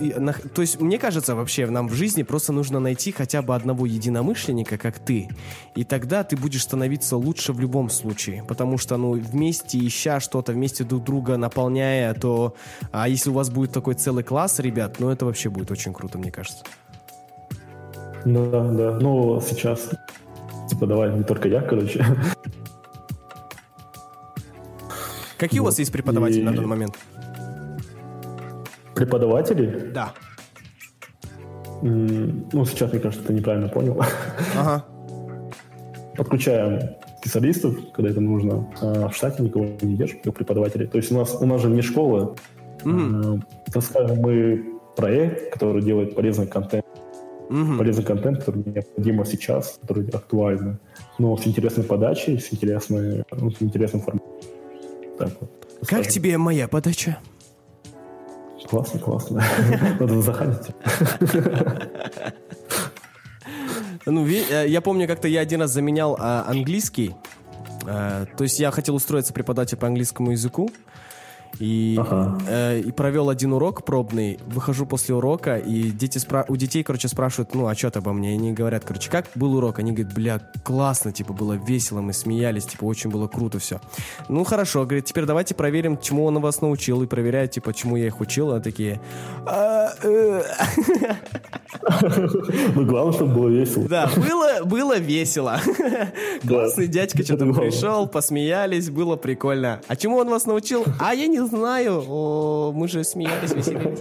то есть мне кажется вообще нам в жизни просто нужно найти хотя бы одного единомышленника, как ты, и тогда ты будешь становиться лучше в любом случае, потому что ну вместе ища что-то, вместе друг друга наполняя, то, а если у вас будет такой целый класс, ребят, ну это вообще будет очень круто, мне кажется. Да, да, ну сейчас типа давай не только я, короче. Какие вот. у вас есть преподаватели и... на данный момент? Преподаватели? Да. Ну, сейчас, мне кажется, ты неправильно понял. Ага. Подключаем специалистов, когда это нужно. А в штате никого не держим, как преподавателей. То есть у нас, у нас же не школа. Mm-hmm. Так скажем, мы проект, который делает полезный контент. Mm-hmm. Полезный контент, который необходимо сейчас, который актуально. Но с интересной подачей, с, интересной, ну, с интересным форматом. Так вот. Как тебе моя подача? Классно, классно. Надо заходить. Ну, э, я помню, как-то я один раз заменял а, английский. А, то есть я хотел устроиться преподавателем по английскому языку. И, ага. э, и провел один урок пробный. Выхожу после урока, и дети спра- у детей, короче, спрашивают, ну, а что ты обо мне? И они говорят, короче, как был урок? Они говорят, бля, классно, типа, было весело, мы смеялись, типа, очень было круто все. Ну, хорошо, говорит, теперь давайте проверим, чему он вас научил, и проверяют, типа, чему я их учил. Они такие... Ну, главное, чтобы было весело. Да, было, было весело. Классный дядька что-то пришел, посмеялись, было прикольно. А чему он вас научил? А я не знаю. О, мы же смеялись, веселились.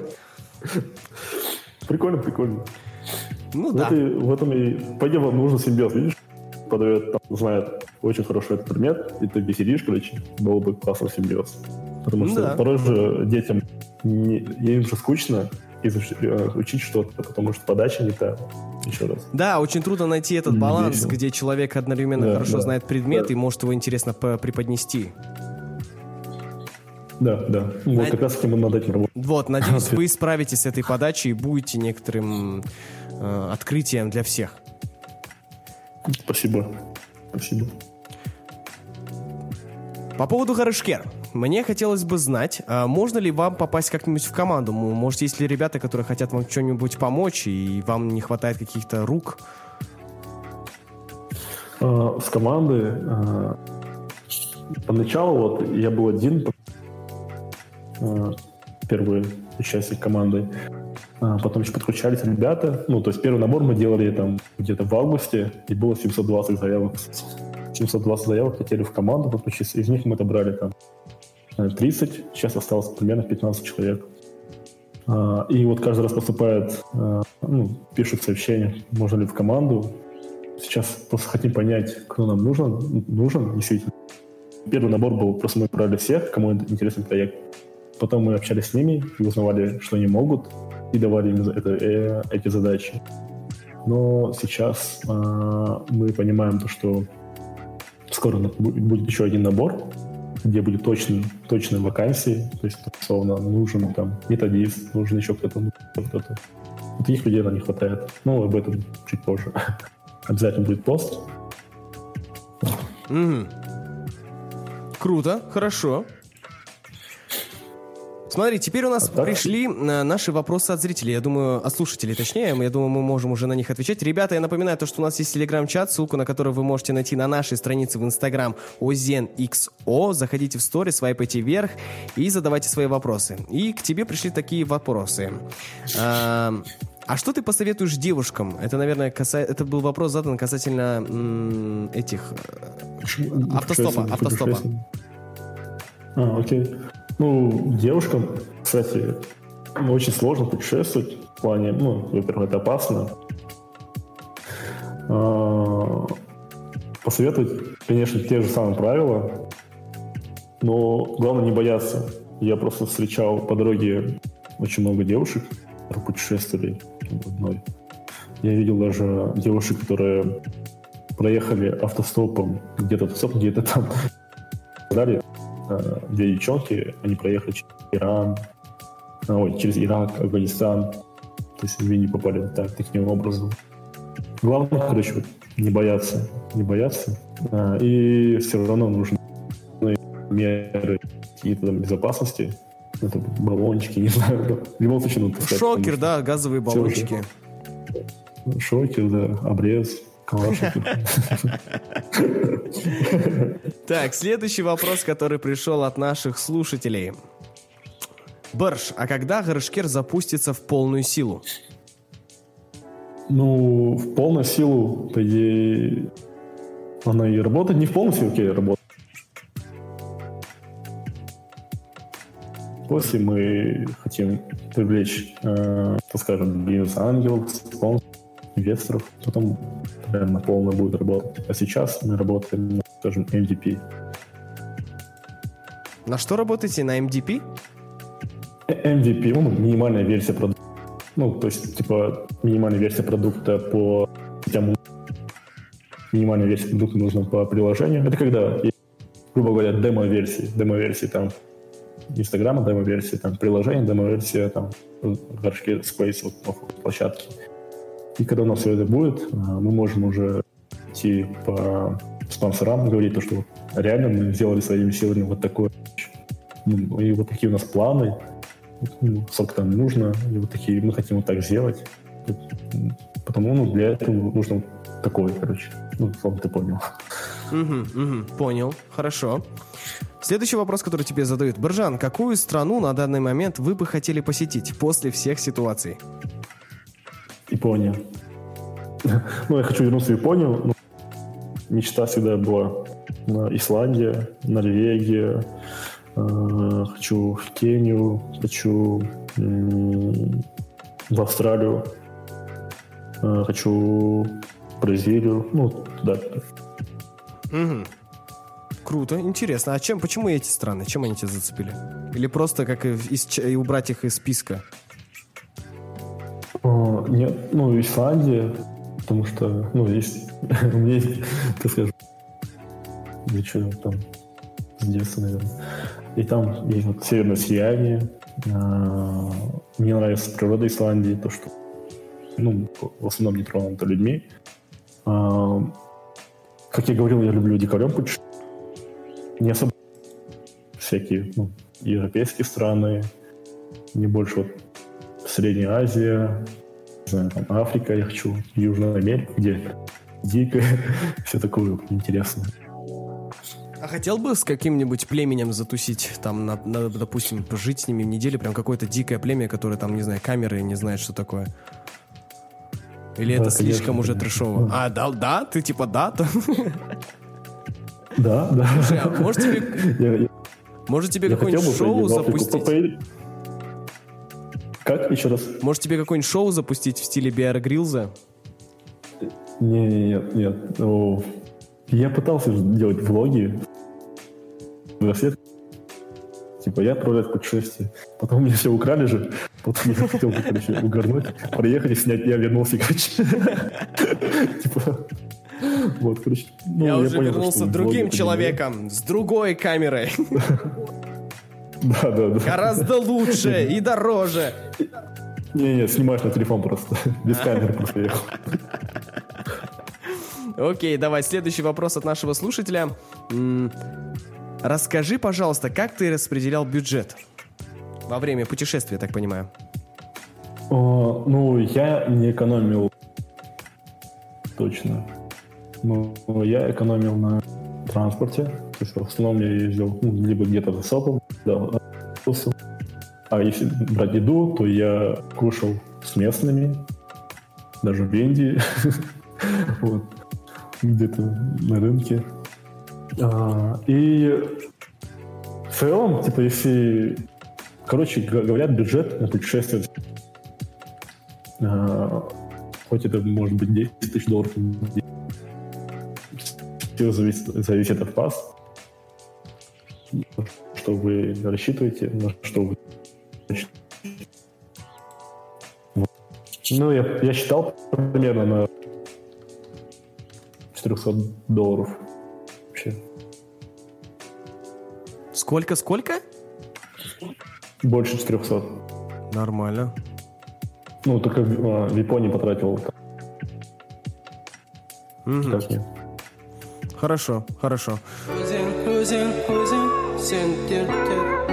Прикольно, прикольно. Ну В, да. этой- в этом и пойдем вам нужен симбиоз, видишь? Подает, там, знает очень хорошо этот предмет, и ты где сидишь, короче, был бы классный симбиоз. Потому Ну что да. порой же детям, не, им же скучно э, учить что-то, потому что подача не та. Еще раз. Да, очень трудно найти этот баланс, весело. где человек одновременно Да, хорошо да, знает предмет да. и может его интересно по- преподнести. Да, да. Вот А- как раз мы над этим работаем. Вот, надеюсь, вы справитесь с этой подачей и будете некоторым э, открытием для всех. Спасибо. Спасибо. По поводу Гарышкер. Мне хотелось бы знать, а можно ли вам попасть как-нибудь в команду? Может, есть ли ребята, которые хотят вам что-нибудь помочь, и вам не хватает каких-то рук? А, С команды а, поначалу вот я был один, первый участник команды. Потом еще подключались ребята. Ну, то есть первый набор мы делали там где-то в августе, и было 720 заявок. 720 заявок хотели в команду подключиться. Из них мы отобрали там 30, сейчас осталось примерно 15 человек. А, И вот каждый раз поступает, а, ну, пишут сообщение, можно ли в команду. Сейчас просто хотим понять, кто нам нужен, нужен действительно. Первый набор был, просто мы брали всех, кому интересен проект. Потом мы общались с ними и узнавали, что они могут, и давали им это, э, эти задачи. Но сейчас а, мы понимаем то, что скоро будет еще один набор, где будет точный, точные вакансии, то есть, условно, нужен там методист, нужен еще кто-то, кто-то. Вот Таких людей нам не хватает. Но об этом чуть позже. Обязательно будет пост. Круто, хорошо. Смотри, теперь у нас А так- пришли э, наши вопросы от зрителей, я думаю, от слушателей точнее, я думаю, мы можем уже на них отвечать. Ребята, я напоминаю, то, что у нас есть телеграм-чат, ссылку на который вы можете найти на нашей странице в инстаграм OZENXO. Заходите в стори, свайпайте вверх и задавайте свои вопросы. И к тебе пришли такие вопросы. А, а что ты посоветуешь девушкам? Это, наверное, каса... это был вопрос задан касательно м, этих э, Автостопа, автостопа. А, окей. Ну, девушкам, кстати, ну, очень сложно путешествовать в плане, ну, во-первых, это опасно. А, Посоветовать, конечно, те же самые правила, но главное не бояться. Я просто встречал по дороге очень много девушек, которые путешествовали одной. Я видел даже девушек, которые проехали автостопом где-то где-то там далее. Э, Две девчонки, они проехали через Иран, а, ой, через Ирак, Афганистан. То есть они не попали так, таким образом. Главное, короче, вот не бояться, не бояться. А, И все равно нужны меры какие-то там безопасности. Это баллончики, не знаю. В любом случае, надо Шокер, потому да, газовые баллончики. Шокер, да, обрез. Так, следующий вопрос, который пришел от наших слушателей. Барш, а когда Гарышкер запустится в полную силу? Ну, в полную силу, по идее, она и работает. Не в полную силу, окей, работает. После мы хотим привлечь, э, так скажем, бизнес-ангелов, спонсоров, инвесторов. Потом, наверное, полно будет работать. А сейчас мы работаем, на, скажем, MVP. На что работаете? На MDP? MVP, ну, минимальная версия продукта. Ну, то есть, типа, минимальная версия продукта по сетям. Минимальная версия продукта нужна по приложению. Это когда, грубо говоря, демо-версии. Демо-версии там Инстаграма, демо-версия там приложения, демо-версия там в горшке Space, вот, по площадке. И когда у нас все это будет, а, мы можем уже идти по спонсорам, говорить то, что реально мы сделали своими силами вот такое. Ну, И вот такие у нас планы, ну, сколько там нужно, и вот такие, мы хотим вот так сделать. Потому, ну, для этого нужно такое, короче. Ну, словно ты понял. Угу, угу, понял, хорошо. Следующий вопрос, который тебе задают. Баржан, какую страну на данный момент вы бы хотели посетить после всех ситуаций? Япония. Ну, я хочу вернуться в Японию. но Мечта всегда была Исландия, Норвегия. э, Хочу в Кению, хочу в Австралию. Э, хочу в Бразилию. Ну, туда. Мгм. Круто, интересно. А чем, почему эти страны? Чем они тебя зацепили? Или просто как и, из, и убрать их из списка? О, Нет, ну, Исландия, потому что, ну, есть, у меня есть, так скажем, ничего там, с детства, наверное. И там есть вот северное сияние. А, Мне нравится природа Исландии, то, что, ну, в основном не тронуто людьми. А, Как я говорил, я люблю дикарем путешествовать. Не особо всякие, ну, европейские страны, не больше вот Средняя Азия, знаю, там Африка, я хочу, Южная Америка, где дико, все такое интересное. А хотел бы с каким-нибудь племенем затусить, там, на, на- допустим, пожить с ними в неделю, прям какое-то дикое племя, которое там, не знаю, камеры не знает, что такое? Или Да, это слишком конечно, уже конечно. трешово? А, да, да? Ты типа да? то- Да, да. Слушай, а может тебе, Я, может тебе какое-нибудь шоу запустить? Как? Еще раз? Может тебе какое-нибудь шоу запустить в стиле Биара Грилза? Не, не, нет, нет. О, Я пытался делать влоги. Университет. Типа, я отправляюсь в путешествие. Потом мне все украли же. Потом я хотел, короче, угорнуть, приехать и снять, я вернулся, короче. Типа, вот, короче. ну, я уже понял, вернулся другим человеком, с другой камерой. Да, да, да. Гораздо лучше и дороже. Не-не, снимаешь на телефон просто. Без камеры просто ехал. Окей, давай, следующий вопрос от нашего слушателя. Расскажи, пожалуйста, как ты распределял бюджет во время путешествия, так понимаю? О, ну, я не экономил точно. Но я экономил на транспорте. То есть в основном я ездил ну, либо где-то за сопом, да. А если брать еду, то я кушал с местными, даже в Индии, вот, где-то на рынке. А, И в целом, типа, если... Короче, говорят, бюджет на путешествие а, хоть это может быть 10 тысяч долларов. Все зависит, зависит от вас. Что вы рассчитываете, на что вы. Ну, я, я считал примерно на 400 долларов вообще. Сколько, сколько? Больше 400. Нормально. Ну, только в, а, в Японии потратил Мгм. как нет. Хорошо, хорошо. Cruising, cruising, cruising, sentirte.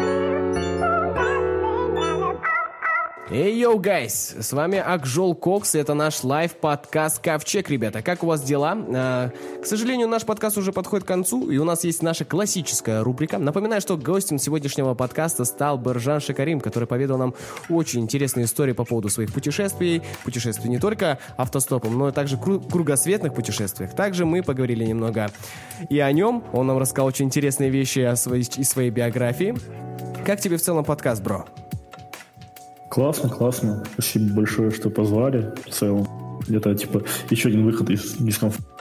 Ey, yo, guys! С вами Акжол Кокс, это наш live-подкаст Ковчег, ребята. Как у вас дела? А, к сожалению, наш подкаст уже подходит к концу, и у нас есть наша классическая рубрика. Напоминаю, что гостем сегодняшнего подкаста стал Биржан Шакарим, который поведал нам очень интересные истории по поводу своих путешествий. Путешествий не только автостопом, но и также кру- кругосветных путешествиях. Также мы поговорили немного и о нем. Он нам рассказал очень интересные вещи о своей, из своей биографии. Как тебе в целом подкаст, бро? Классно, классно. Спасибо большое, что позвали. В целом, это типа еще один выход из дискомфорта,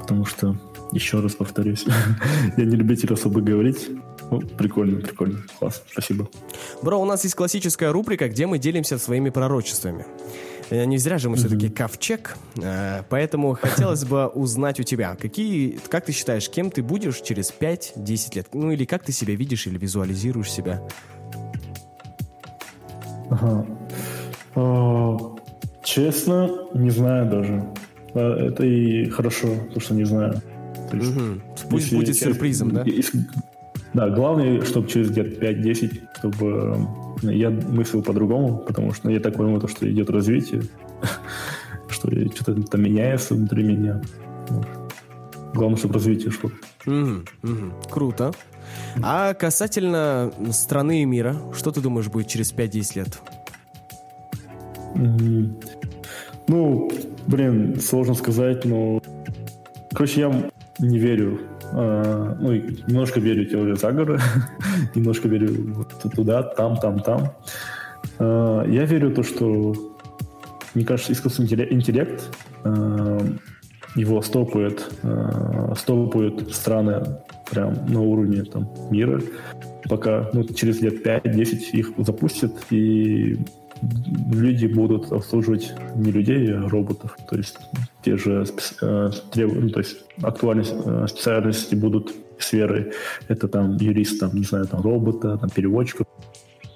потому что еще раз повторюсь, я не любитель особо говорить. Ну, прикольно, прикольно, классно, спасибо. Бро, у нас есть классическая рубрика, где мы делимся своими пророчествами. Э, Не зря же мы все-таки ковчег, э, поэтому хотелось бы узнать у тебя, какие, как ты считаешь, кем ты будешь через 5-10 лет? Ну или как ты себя видишь или визуализируешь себя? Ага. А, честно, не знаю даже. А, Это и хорошо, то, что не знаю. То есть, Мгм. Пусть если- будет сюрпризом, да? если- да, главное, чтобы через где-то 5-10, чтобы я мыслил по-другому, потому что я так понимаю, то, что идет развитие, что что-то там меняется внутри меня. Вот. Главное, чтобы развитие шло. Мгм, мгм. Круто. А касательно страны и мира, что ты думаешь будет через 5-10 лет? М, Ну, блин, сложно сказать, но... Короче, я не верю. А, ну, немножко верю в теорию заговора, немножко верю вот туда, там, там, там. Э, Я верю в то, что, мне кажется, искусственный интелле- интеллект э, его стопает, э, стопают страны прям на уровне там, мира, пока ну, через лет 5-10 их запустят, и люди будут обслуживать не людей, а роботов. То есть те же э, треб- ну, то есть актуальные э, специальности будут сферы. Это там юрист, там, не знаю, там робота, там переводчика,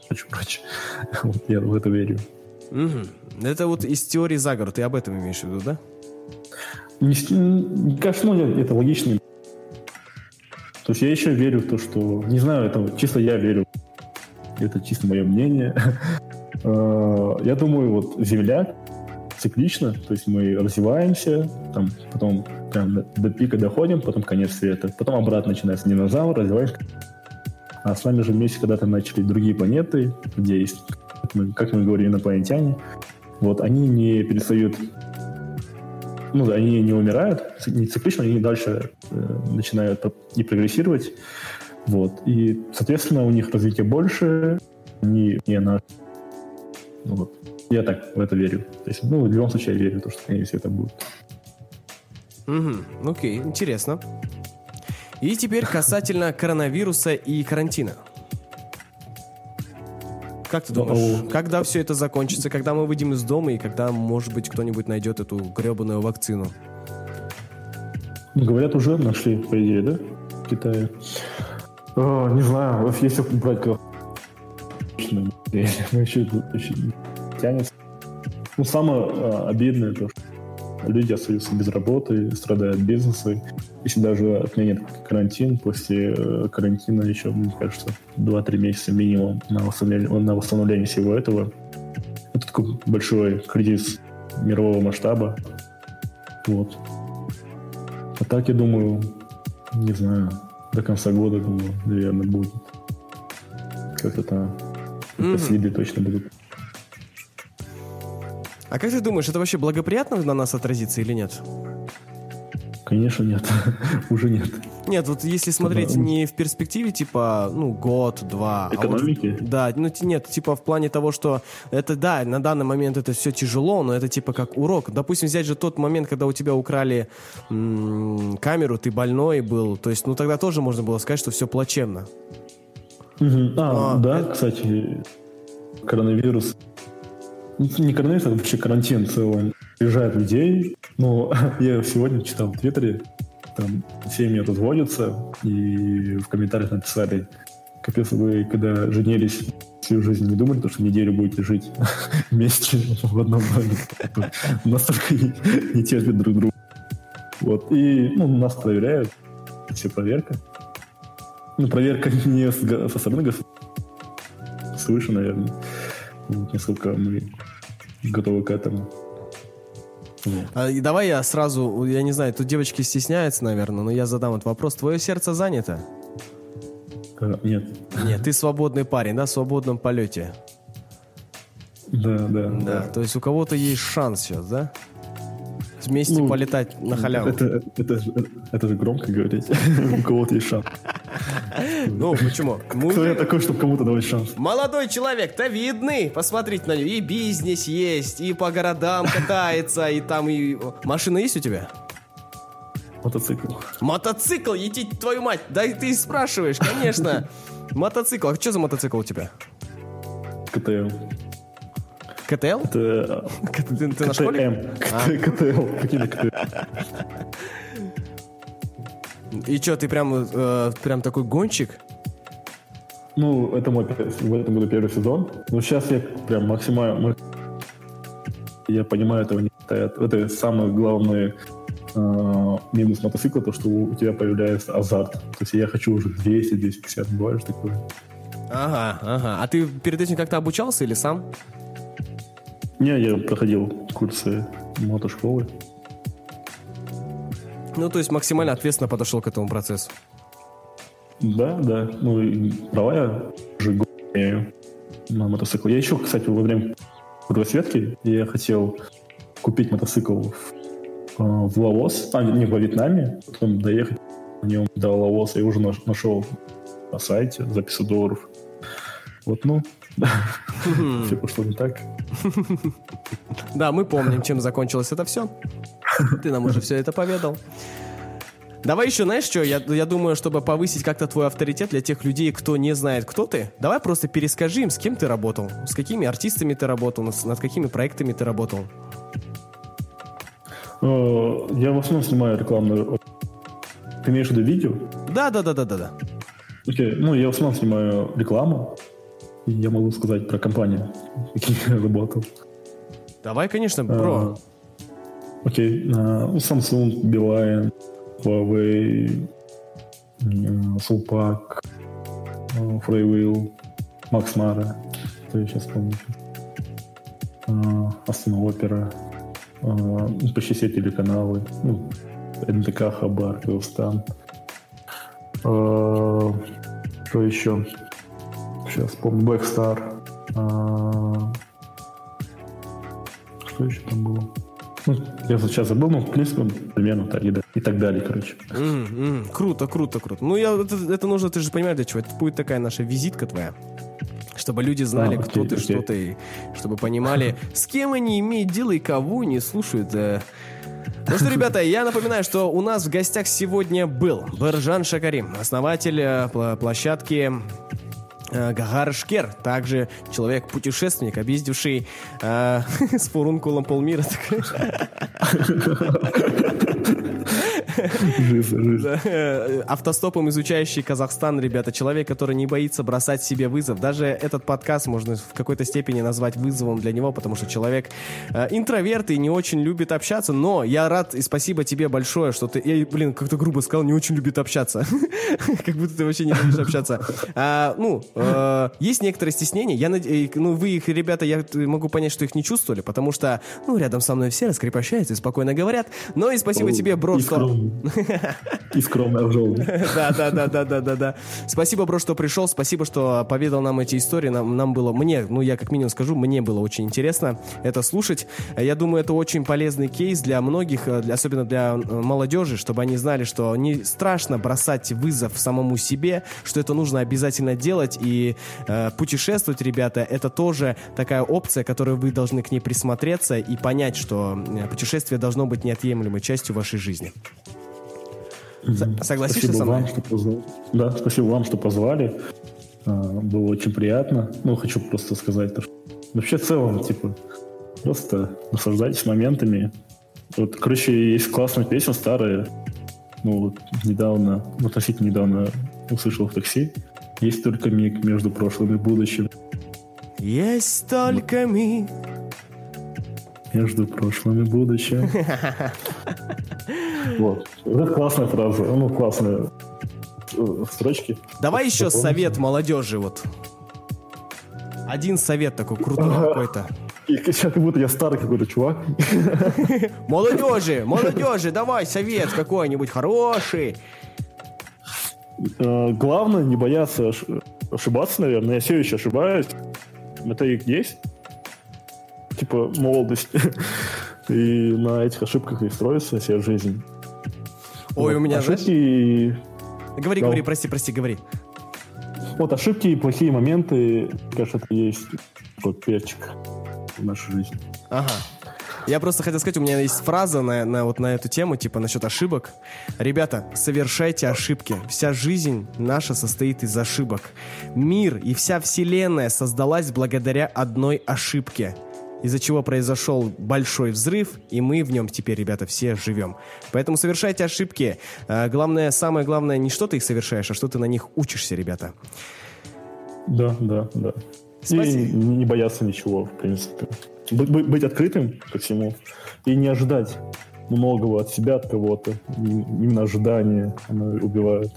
прочее, прочее. Вот я в это верю. Мгм. Это вот из теории заговора, ты об этом имеешь в виду, да? Не, кажется, ну, это логично. То есть я еще верю в то, что... Не знаю, это чисто я верю. Это чисто мое мнение. Э, Я думаю, вот Земля циклично, то есть мы развиваемся, там, потом прям до, пика доходим, потом конец света, потом обратно начинается динозавр, развиваемся. А с нами же вместе когда-то начали другие планеты, где есть, как мы, как мы говорим, инопланетяне. Вот они не перестают ну, они не умирают, не циклично, они дальше э, начинают и прогрессировать. Вот. И, соответственно, у них развитие больше, они не на... Ну, вот. Я так в это верю. То есть, ну, в любом случае, я верю, что, конечно, это будет. Мгм. Окей, интересно. И теперь касательно коронавируса и карантина. Как ты думаешь, О. когда все это закончится, когда мы выйдем из дома и когда, может быть, кто-нибудь найдет эту гребаную вакцину? Ну, Говорят, уже нашли, по идее, да? В Китае. А, не знаю, если брать. Ну, еще, еще тянется. Ну, самое а, обидное то, что люди остаются без работы, страдают бизнесы. Если даже отменят карантин, после э, карантина еще, мне кажется, 2-3 месяца минимум на восстановление, на восстановление всего этого. Это такой большой кризис мирового масштаба. Вот. А так, я думаю, не знаю, до конца года, думаю, наверное, будет. Как-то там Мгм. последы точно будут. А как ты думаешь, это вообще благоприятно на нас отразится или нет? Конечно, нет. Уже нет. Нет, вот если смотреть Да. не в перспективе, типа, ну, год, два. а вот- Экономики? да, ну, нет, типа в плане того, что это, да, на данный момент это все тяжело, но это типа как урок. Допустим, взять же тот момент, когда у тебя украли м, камеру, ты больной был, то есть, ну, тогда тоже можно было сказать, что все плачевно. Мгм. А, А, да, это- кстати, коронавирус. Не коронавирус, а вообще карантин в целом. Приезжают людей. Ну, я сегодня читал в Твиттере, там семьи разводятся, и в комментариях написали, капец, вы когда женились, всю жизнь не думали, то, что неделю будете жить вместе в одном доме. Настолько не, терпят друг друга. Вот. И ну, нас проверяют. Все проверка. Ну, проверка не со стороны государства, свыше, наверное. Вот, насколько мы готовы к этому. Вот. А, и давай я сразу, я не знаю, тут девочки стесняются, наверное, но я задам этот вопрос. Твое сердце занято? А, нет. Нет, ты свободный парень, да, в свободном полете. Да, да, Да, то есть у кого-то есть шанс сейчас, да? Вместе Ну, полетать на халяву. Это, это, же- это же громко говорить. У кого-то есть шанс. Ну, почему? Кто я такой, чтобы кому-то давать шанс? Молодой человек-то видный. Посмотрите на него. И бизнес есть, и по городам катается, и там и... Машина есть у тебя? Мотоцикл. Мотоцикл, идти твою мать. Да и ты спрашиваешь, конечно. Мотоцикл. А что за мотоцикл у тебя? КТЛ. КТЛ? Это Ты, ты на школе? А. КТМ. КТЛ. Какие КТЛ? И что, ты прям, э, прям такой гонщик? Ну, это мой в этом году первый сезон. Но сейчас я прям максимально... Я понимаю, этого не хватает. Это самый главный э, минус мотоцикла, то, что у тебя появляется азарт. То есть я хочу уже 200-250, бывает же такое. Ага, ага. А ты перед этим как-то обучался или сам? Не, я проходил курсы мотошколы. Ну, то есть максимально ответственно подошел к этому процессу. Да, да. Ну, и права я уже год имею на мотоцикл. Я еще, кстати, во время кругосветки я хотел купить мотоцикл в, э, в Лаос, а, не, во Вьетнаме, потом доехать на нем до Лаоса. Я уже наш- нашел на сайте за 500 долларов. Вот, ну, все пошло не так. Да, мы помним, чем закончилось это все. Ты нам уже все это поведал. Давай еще, знаешь что, я, я думаю, чтобы повысить как-то твой авторитет для тех людей, кто не знает, кто ты, давай просто перескажи им, с кем ты работал, с какими артистами ты работал, над, над какими проектами ты работал. Э, Я в основном снимаю рекламную... Ты имеешь в виду видео? Да, да, да, да, да, да. Окей, ну я в основном снимаю рекламу. Я могу сказать про компанию, в каких я работал. Давай, конечно, Э, бро. Окей, э, ну, Samsung, Beeline, Huawei, м, Sulpak, э, Freewheel, Max Mara, что я сейчас помню. Э, Астана Опера, ну, почти все телеканалы, ну, НТК, Хабар, Кыргызстан. Что еще? Сейчас помню, Black Star. Э, Что еще там было? Ну, я сейчас забыл, ну, в принципе, примерно так и, так далее, короче. М, Круто, круто, круто. Ну, я, это, это нужно, ты же понимаешь, для чего. Это будет такая наша визитка твоя. Чтобы люди знали, А, кто окей, ты, окей. что ты, чтобы понимали, с кем они имеют дело и кого не слушают. э. Ну что, ребята, я напоминаю, что у нас в гостях сегодня был Баржан Шакарим, основатель э, площадки Гагар Шкер, также человек-путешественник, объездивший э, с фурункулом полмира. Э, Автостопом изучающий Казахстан, ребята. Человек, который не боится бросать себе вызов. Даже этот подкаст можно в какой-то степени назвать вызовом для него, потому что человек э, интроверт и не очень любит общаться. Но я рад и спасибо тебе большое, что ты... Я, блин, как-то грубо сказал, не очень любит общаться. Как будто ты вообще не любишь общаться. А, Ну, э, есть некоторые стеснения. Я над- э, Ну, вы их, ребята, я могу понять, что их не чувствовали, потому что, ну, рядом со мной все раскрепощаются и спокойно говорят. Но и спасибо тебе, бро, что... И скромный обжел. Да, да, да, да, да, да, да. Спасибо, бро, что пришел. Спасибо, что поведал нам эти истории. Нам, нам было, мне, ну я как минимум скажу, мне было очень интересно это слушать. Я думаю, это очень полезный кейс для многих, э, для- особенно для э, молодежи, чтобы они знали, что не страшно бросать вызов самому себе, что это нужно обязательно делать и э, путешествовать, ребята, это тоже такая опция, которую вы должны к ней присмотреться и понять, что э, путешествие должно быть неотъемлемой частью вашей жизни. Согласишься Спасибо со мной? вам, что позвали. Да, спасибо вам, что позвали. А, Было очень приятно. Ну, хочу просто сказать, то, что вообще в целом, типа, просто наслаждайтесь моментами. Вот, короче, есть классная песня старая. Ну, вот недавно, ну, относительно недавно услышал в такси. Есть только миг между прошлым и будущим. Есть только миг. Между прошлым и будущим. Вот. Это классная фраза. Ну, классная э, строчки. Давай еще совет молодежи, вот. Один совет такой крутой какой-то. Сейчас как будто я старый какой-то чувак. Молодежи, молодежи, давай совет какой-нибудь хороший. Э, Главное не бояться ош- ошибаться, наверное. Я все еще ошибаюсь. Это и есть. Типа молодость. И на этих ошибках и строится вся жизнь. Ой, у Вот. меня, ошибки, знаешь... Говори, Да. говори, прости, прости, говори. Вот ошибки и плохие моменты, кажется, это есть вот перчик в нашей жизни. Ага. Я просто хотел сказать, у меня есть фраза на, на вот на эту тему, типа насчет ошибок. Ребята, совершайте ошибки. Вся жизнь наша состоит из ошибок. Мир и вся вселенная создалась благодаря одной ошибке. Из-за чего произошел большой взрыв, и мы в нем теперь, ребята, все живем. Поэтому совершайте ошибки. А, Главное, самое главное, не что ты их совершаешь, а что ты на них учишься, ребята. Да, да, да. Спасибо. И не бояться ничего, в принципе. Быть, открытым ко всему. И не ожидать многого от себя, от кого-то. Именно ожидание, оно убивает.